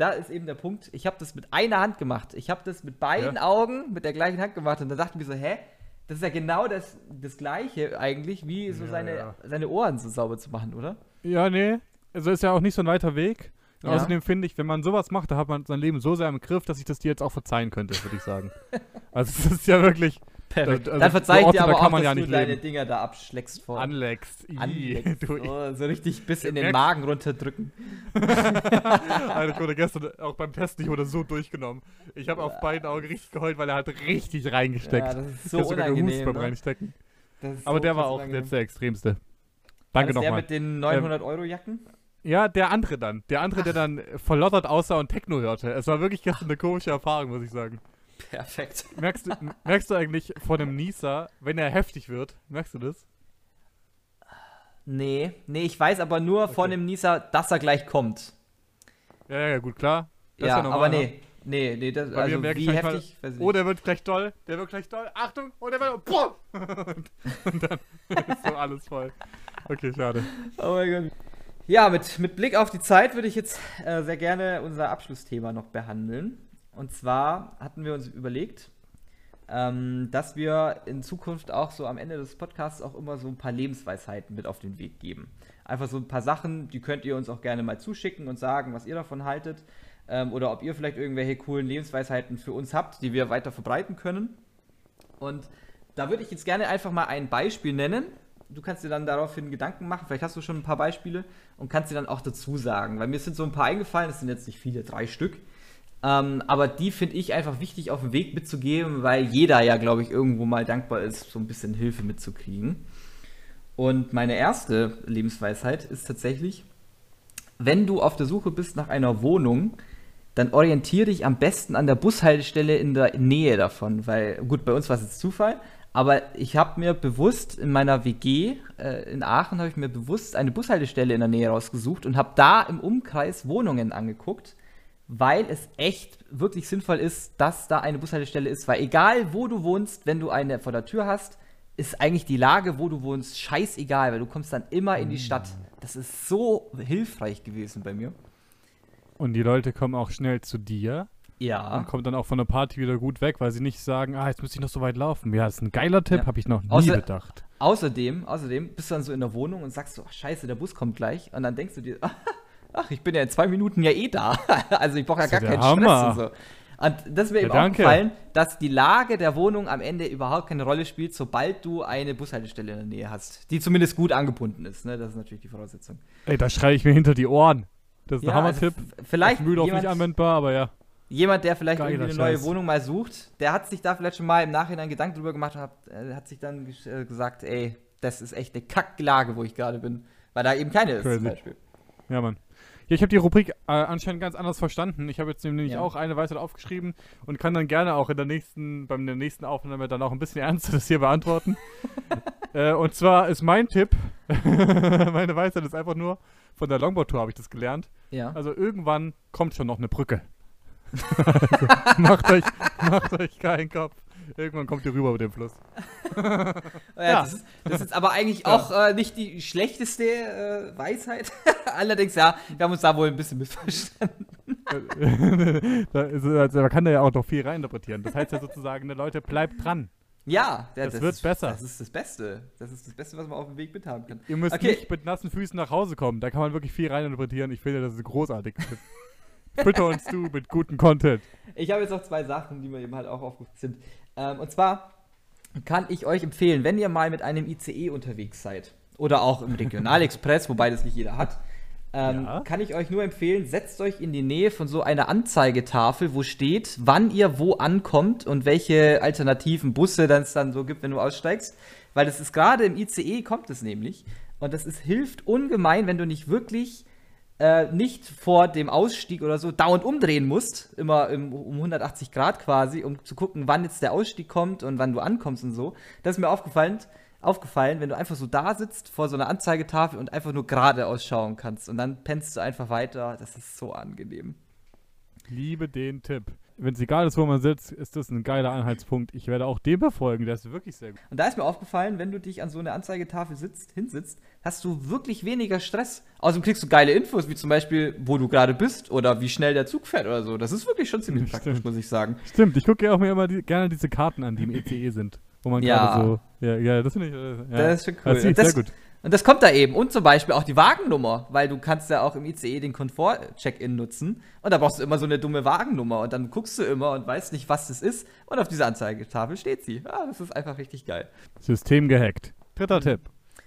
da ist eben der Punkt, ich habe das mit einer Hand gemacht. Ich habe das mit beiden Ja. Augen mit der gleichen Hand gemacht und da dachten wir so, hä? Das ist ja genau das, das Gleiche eigentlich, wie so Ja, seine, ja. seine Ohren so sauber zu machen, oder? Ja, nee. Also ist ja auch nicht so ein weiter Weg. Ja. Außerdem finde ich, wenn man sowas macht, da hat man sein Leben so sehr im Griff, dass ich das dir jetzt auch verzeihen könnte, würde ich sagen. also das ist ja wirklich, Perfekt. Also Dann verzeih ich Orte, dir aber kann auch, man dass ja du nicht deine leben. Dinger da abschleckst vor. Anleckst. du, Oh, so richtig bis in den Magen runterdrücken. Alter, ich wurde gestern auch beim Testen, ich wurde so durchgenommen. Ich habe auf beiden Augen richtig geheult, weil er hat richtig reingesteckt. Ja, das ist Ich so gehust unangenehm. beim Ne? Reinstecken. Aber so der war auch jetzt der extremste. Danke das der nochmal. mit den 900-Euro-Jacken? Ja, der andere dann. Der andere, der dann verlottert aussah und Techno hörte. Es war wirklich gestern eine komische Erfahrung, muss ich sagen. Perfekt. Merkst du, merkst du eigentlich von einem Nieser, wenn er heftig wird, merkst du das? Nee, nee, ich weiß aber nur von Okay. dem Nieser, dass er gleich kommt. Ja, ja, gut, klar. Das ist ja, normal, aber ne? nee. Nee, nee, das, Bei also wie heftig, ich Oh, der wird gleich doll, der wird gleich doll. Achtung, oh, der wird. Boah! und, und dann ist so alles voll. Okay, schade. Oh mein Gott. Ja, mit, mit Blick auf die Zeit würde ich jetzt äh, sehr gerne unser Abschlussthema noch behandeln. Und zwar hatten wir uns überlegt, ähm, dass wir in Zukunft auch so am Ende des Podcasts auch immer so ein paar Lebensweisheiten mit auf den Weg geben. Einfach so ein paar Sachen, die könnt ihr uns auch gerne mal zuschicken und sagen, was ihr davon haltet. Ähm, oder ob ihr vielleicht irgendwelche coolen Lebensweisheiten für uns habt, die wir weiter verbreiten können. Und da würde ich jetzt gerne einfach mal ein Beispiel nennen. Du kannst dir dann daraufhin Gedanken machen. Vielleicht hast du schon ein paar Beispiele und kannst dir dann auch dazu sagen. Weil mir sind so ein paar eingefallen, das sind jetzt nicht viele, drei Stück. Ähm, aber die finde ich einfach wichtig auf den Weg mitzugeben, weil jeder ja, glaube ich, irgendwo mal dankbar ist, so ein bisschen Hilfe mitzukriegen. Und meine erste Lebensweisheit ist tatsächlich, wenn du auf der Suche bist nach einer Wohnung, dann orientiere dich am besten an der Bushaltestelle in der Nähe davon, weil gut, bei uns war es jetzt Zufall, aber ich habe mir bewusst in meiner WG äh, in Aachen habe ich mir bewusst eine Bushaltestelle in der Nähe rausgesucht und habe da im Umkreis Wohnungen angeguckt, weil es echt wirklich sinnvoll ist, dass da eine Bushaltestelle ist, weil egal wo du wohnst, wenn du eine vor der Tür hast, ist eigentlich die Lage, wo du wohnst, scheißegal, weil du kommst dann immer in die Stadt. Das ist so hilfreich gewesen bei mir. Und die Leute kommen auch schnell zu dir Ja. und kommen dann auch von der Party wieder gut weg, weil sie nicht sagen, ah, jetzt muss ich noch so weit laufen. Ja, das ist ein geiler Tipp, Ja. habe ich noch nie Außer- bedacht. Außerdem, außerdem bist du dann so in der Wohnung und sagst so, ach, scheiße, der Bus kommt gleich. Und dann denkst du dir, ach, ich bin ja in zwei Minuten ja eh da. Also ich brauche ja gar ja keinen Hammer. Stress und so. Und das ist mir Ja, eben danke. aufgefallen, dass die Lage der Wohnung am Ende überhaupt keine Rolle spielt, sobald du eine Bushaltestelle in der Nähe hast, die zumindest gut angebunden ist. Ne? Das ist natürlich die Voraussetzung. Ey, da schreie ich mir hinter die Ohren. Das ist ein also Hammer-Tipp. f- vielleicht Auf Mühldorf nicht anwendbar, aber ja. jemand, der vielleicht Geiler irgendwie eine neue Scheiß. Wohnung mal sucht, der hat sich da vielleicht schon mal im Nachhinein Gedanken drüber gemacht und hat, äh, hat sich dann äh, gesagt, ey, das ist echt eine Kacklage, wo ich gerade bin. Weil da eben keine ist zum Crazy. Beispiel. Ja, Mann. Ja, ich habe die Rubrik äh, anscheinend ganz anders verstanden. Ich habe jetzt nämlich Ja. auch eine Weisheit aufgeschrieben und kann dann gerne auch in der nächsten, beim der nächsten Aufnahme dann auch ein bisschen ernster das hier beantworten. äh, und zwar ist mein Tipp, meine Weisheit ist einfach nur, von der Longboard-Tour habe ich das gelernt. Ja. Also irgendwann kommt schon noch eine Brücke. also, macht, euch, macht euch keinen Kopf. Irgendwann kommt ihr rüber über den Fluss. Ja. Das, ist, das ist aber eigentlich auch äh, nicht die schlechteste äh, Weisheit. Allerdings, ja, wir haben uns da wohl ein bisschen missverstanden. da ist, also, man kann da ja auch noch viel reininterpretieren. Das heißt ja sozusagen, ne, Leute, bleibt dran. Ja, ja, Das wird ist, besser. Das ist das Beste. Das ist das Beste, was man auf dem Weg mithaben kann. Ihr müsst Okay. nicht mit nassen Füßen nach Hause kommen. Da kann man wirklich viel reininterpretieren. Ich finde, das ist großartig. Fütter uns du mit gutem Content. Ich habe jetzt noch zwei Sachen, die mir eben halt auch aufgefallen sind. Ähm, und zwar kann ich euch empfehlen, wenn ihr mal mit einem ICE unterwegs seid oder auch im Regionalexpress, wobei das nicht jeder hat, ähm, Ja. kann ich euch nur empfehlen, setzt euch in die Nähe von so einer Anzeigetafel, wo steht, wann ihr wo ankommt und welche alternativen Busse dann es dann so gibt, wenn du aussteigst. Weil das ist gerade im ICE kommt es nämlich. Und das ist, hilft ungemein, wenn du nicht wirklich äh, nicht vor dem Ausstieg oder so dauernd umdrehen musst, immer im, um 180 Grad quasi, um zu gucken, wann jetzt der Ausstieg kommt und wann du ankommst und so. Das ist mir aufgefallen, aufgefallen, wenn du einfach so da sitzt vor so einer Anzeigetafel und einfach nur gerade ausschauen kannst und dann pennst du einfach weiter. Das ist so angenehm. Liebe den Tipp. Wenn es egal ist, wo man sitzt, ist das ein geiler Anhaltspunkt. Ich werde auch dem befolgen. Der ist wirklich sehr gut. Und da ist mir aufgefallen, wenn du dich an so eine Anzeigetafel sitzt, hinsitzt, hast du wirklich weniger Stress. Außerdem kriegst du geile Infos, wie zum Beispiel, wo du gerade bist oder wie schnell der Zug fährt oder so. Das ist wirklich schon ziemlich Stimmt. praktisch, muss ich sagen. Stimmt, ich gucke ja auch mir immer die, gerne diese Karten an, die im ECE sind. Wo man Ja. gerade so. Ja, ja, das finde ich. Äh, ja. Das ist schon cool. Das das- sehr gut. Und das kommt da eben. Und zum Beispiel auch die Wagennummer, weil du kannst ja auch im ICE den Komfort-Check-In nutzen. Und da brauchst du immer so eine dumme Wagennummer. Und dann guckst du immer und weißt nicht, was das ist. Und auf dieser Anzeigetafel steht sie. Ja, das ist einfach richtig geil. System gehackt. Dritter Mhm. Tipp.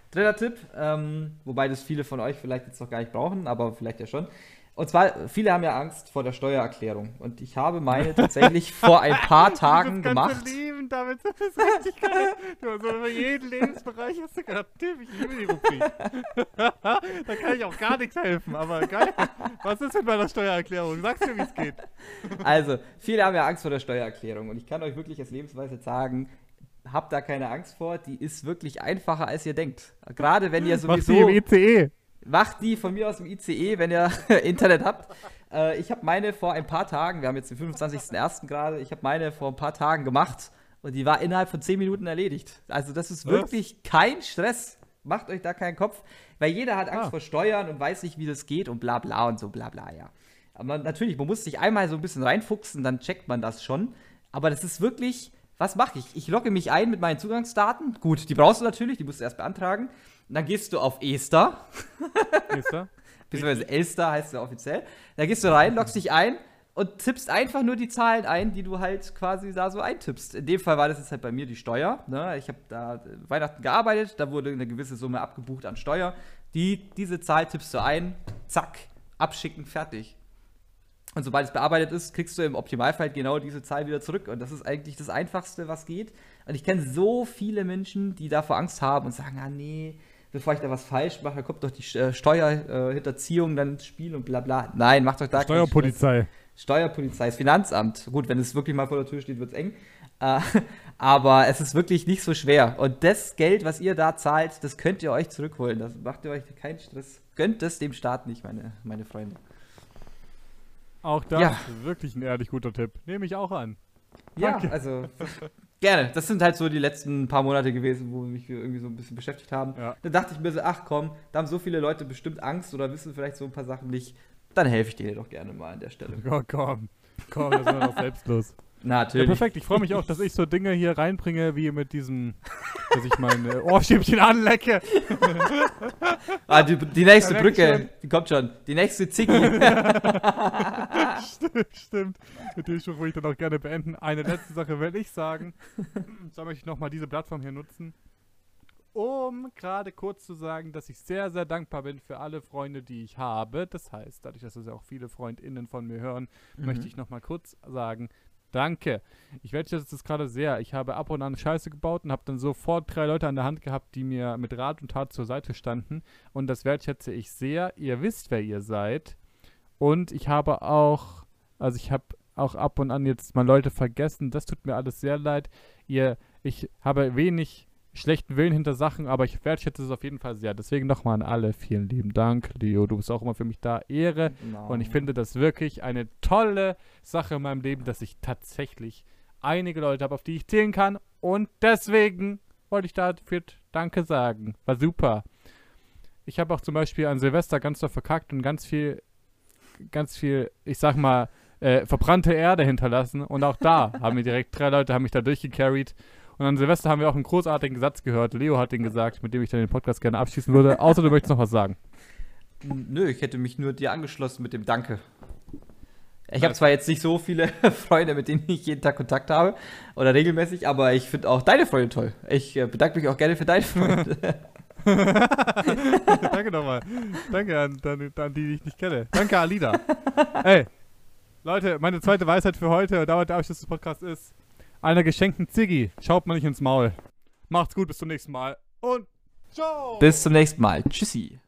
Dritter Tipp, ähm, wobei das viele von euch vielleicht jetzt noch gar nicht brauchen, aber vielleicht ja schon. Und zwar, viele haben ja Angst vor der Steuererklärung. Und ich habe meine tatsächlich vor ein paar Tagen das gemacht. Leben damit, das ist richtig geil. Du hast über jeden Lebensbereich hast du gerade Tipp. Ich liebe die Rubrik. da kann ich auch gar nichts helfen, aber geil. Was ist mit meiner Steuererklärung? Sagst mir, wie es geht. Also, viele haben ja Angst vor der Steuererklärung. Und ich kann euch wirklich als Lebensweise sagen, habt da keine Angst vor. Die ist wirklich einfacher, als ihr denkt. Gerade wenn ihr Was sowieso... die im ICE. Macht die von mir aus im ICE, wenn ihr Internet habt. Äh, ich habe meine vor ein paar Tagen, wir haben jetzt den 25.01. gerade, ich habe meine vor ein paar Tagen gemacht und die war innerhalb von 10 Minuten erledigt. Also das ist Was? wirklich kein Stress. Macht euch da keinen Kopf, weil jeder hat Angst Ah. vor Steuern und weiß nicht, wie das geht und bla bla und so bla bla, ja. Aber natürlich, man muss sich einmal so ein bisschen reinfuchsen, dann checkt man das schon. Aber das ist wirklich, was mache ich? Ich logge mich ein mit meinen Zugangsdaten. Gut, die brauchst du natürlich, die musst du erst beantragen. Dann gehst du auf Ester. Nächster. beziehungsweise Elster heißt ja offiziell. Da gehst du rein, loggst dich ein und tippst einfach nur die Zahlen ein, die du halt quasi da so eintippst. In dem Fall war das jetzt halt bei mir die Steuer. Ne? Ich habe da Weihnachten gearbeitet, da wurde eine gewisse Summe abgebucht an Steuer. Die, diese Zahl tippst du ein, zack, abschicken, fertig. Und sobald es bearbeitet ist, kriegst du im Optimalfall genau diese Zahl wieder zurück. Und das ist eigentlich das Einfachste, was geht. Und ich kenne so viele Menschen, die davor Angst haben und sagen, ah nee, bevor ich da was falsch mache, kommt doch die äh, Steuerhinterziehung dann ins Spiel und bla bla. Nein, macht doch da. Steuerpolizei. Steuerpolizei, das Finanzamt. Gut, wenn es wirklich mal vor der Tür steht, wird es eng. Äh, aber es ist wirklich nicht so schwer. Und das Geld, was ihr da zahlt, das könnt ihr euch zurückholen. Das macht ihr euch keinen Stress. Gönnt es dem Staat nicht, meine, meine Freunde. Auch das Ja. ist wirklich ein ehrlich guter Tipp. Nehme ich auch an. Ja, Danke. also gerne. Das sind halt so die letzten paar Monate gewesen, wo mich irgendwie so ein bisschen beschäftigt haben. Ja. Dann dachte ich mir so, ach komm, da haben so viele Leute bestimmt Angst oder wissen vielleicht so ein paar Sachen nicht. Dann helfe ich denen doch gerne mal an der Stelle. Oh, komm. Komm, das wir doch selbstlos. Na, Ja, natürlich. perfekt. Ich freue mich auch, dass ich so Dinge hier reinbringe, wie mit diesem, dass ich mein äh, Ohrstäbchen anlecke. ah, die, die nächste Brücke, schon. die kommt schon. Die nächste Ziggy. Stimmt, stimmt. Mit dem Spruch würde ich dann auch gerne beenden. Eine letzte Sache will ich sagen. Da möchte ich nochmal diese Plattform hier nutzen, um gerade kurz zu sagen, dass ich sehr, sehr dankbar bin für alle Freunde, die ich habe. Das heißt, dadurch, dass das ja auch viele FreundInnen von mir hören, möchte ich nochmal kurz sagen, danke. Ich wertschätze das gerade sehr. Ich habe ab und an Scheiße gebaut und habe dann sofort drei Leute an der Hand gehabt, die mir mit Rat und Tat zur Seite standen. Und das wertschätze ich sehr. Ihr wisst, wer ihr seid. Und ich habe auch, also ich habe auch ab und an jetzt mal Leute vergessen. Das tut mir alles sehr leid. Ihr, ich habe wenig schlechten Willen hinter Sachen, aber ich wertschätze es auf jeden Fall sehr. Deswegen nochmal an alle vielen lieben Dank. Leo, du bist auch immer für mich da. Ehre. Und ich finde das wirklich eine tolle Sache in meinem Leben, dass ich tatsächlich einige Leute habe, auf die ich zählen kann. Und deswegen wollte ich dafür Danke sagen. War super. Ich habe auch zum Beispiel an Silvester ganz doll verkackt und ganz viel, ganz viel, ich sag mal, äh, verbrannte Erde hinterlassen. Und auch da haben mir direkt drei Leute haben mich da durchgecarried. Und an Silvester haben wir auch einen großartigen Satz gehört. Leo hat den gesagt, mit dem ich dann den Podcast gerne abschließen würde. Außer du möchtest noch was sagen. Nö, ich hätte mich nur dir angeschlossen mit dem Danke. Ich habe zwar jetzt nicht so viele Freunde, mit denen ich jeden Tag Kontakt habe oder regelmäßig, aber ich finde auch deine Freunde toll. Ich äh, bedanke mich auch gerne für deine Freunde. Danke nochmal. Danke an, an, an die, die ich nicht kenne. Danke, Alida. Ey, Leute, meine zweite Weisheit für heute, und damit der Abschluss des Podcasts ist, einer geschenkten Ziggy schaut man nicht ins Maul. Macht's gut, bis zum nächsten Mal und ciao! Bis zum nächsten Mal. Tschüssi.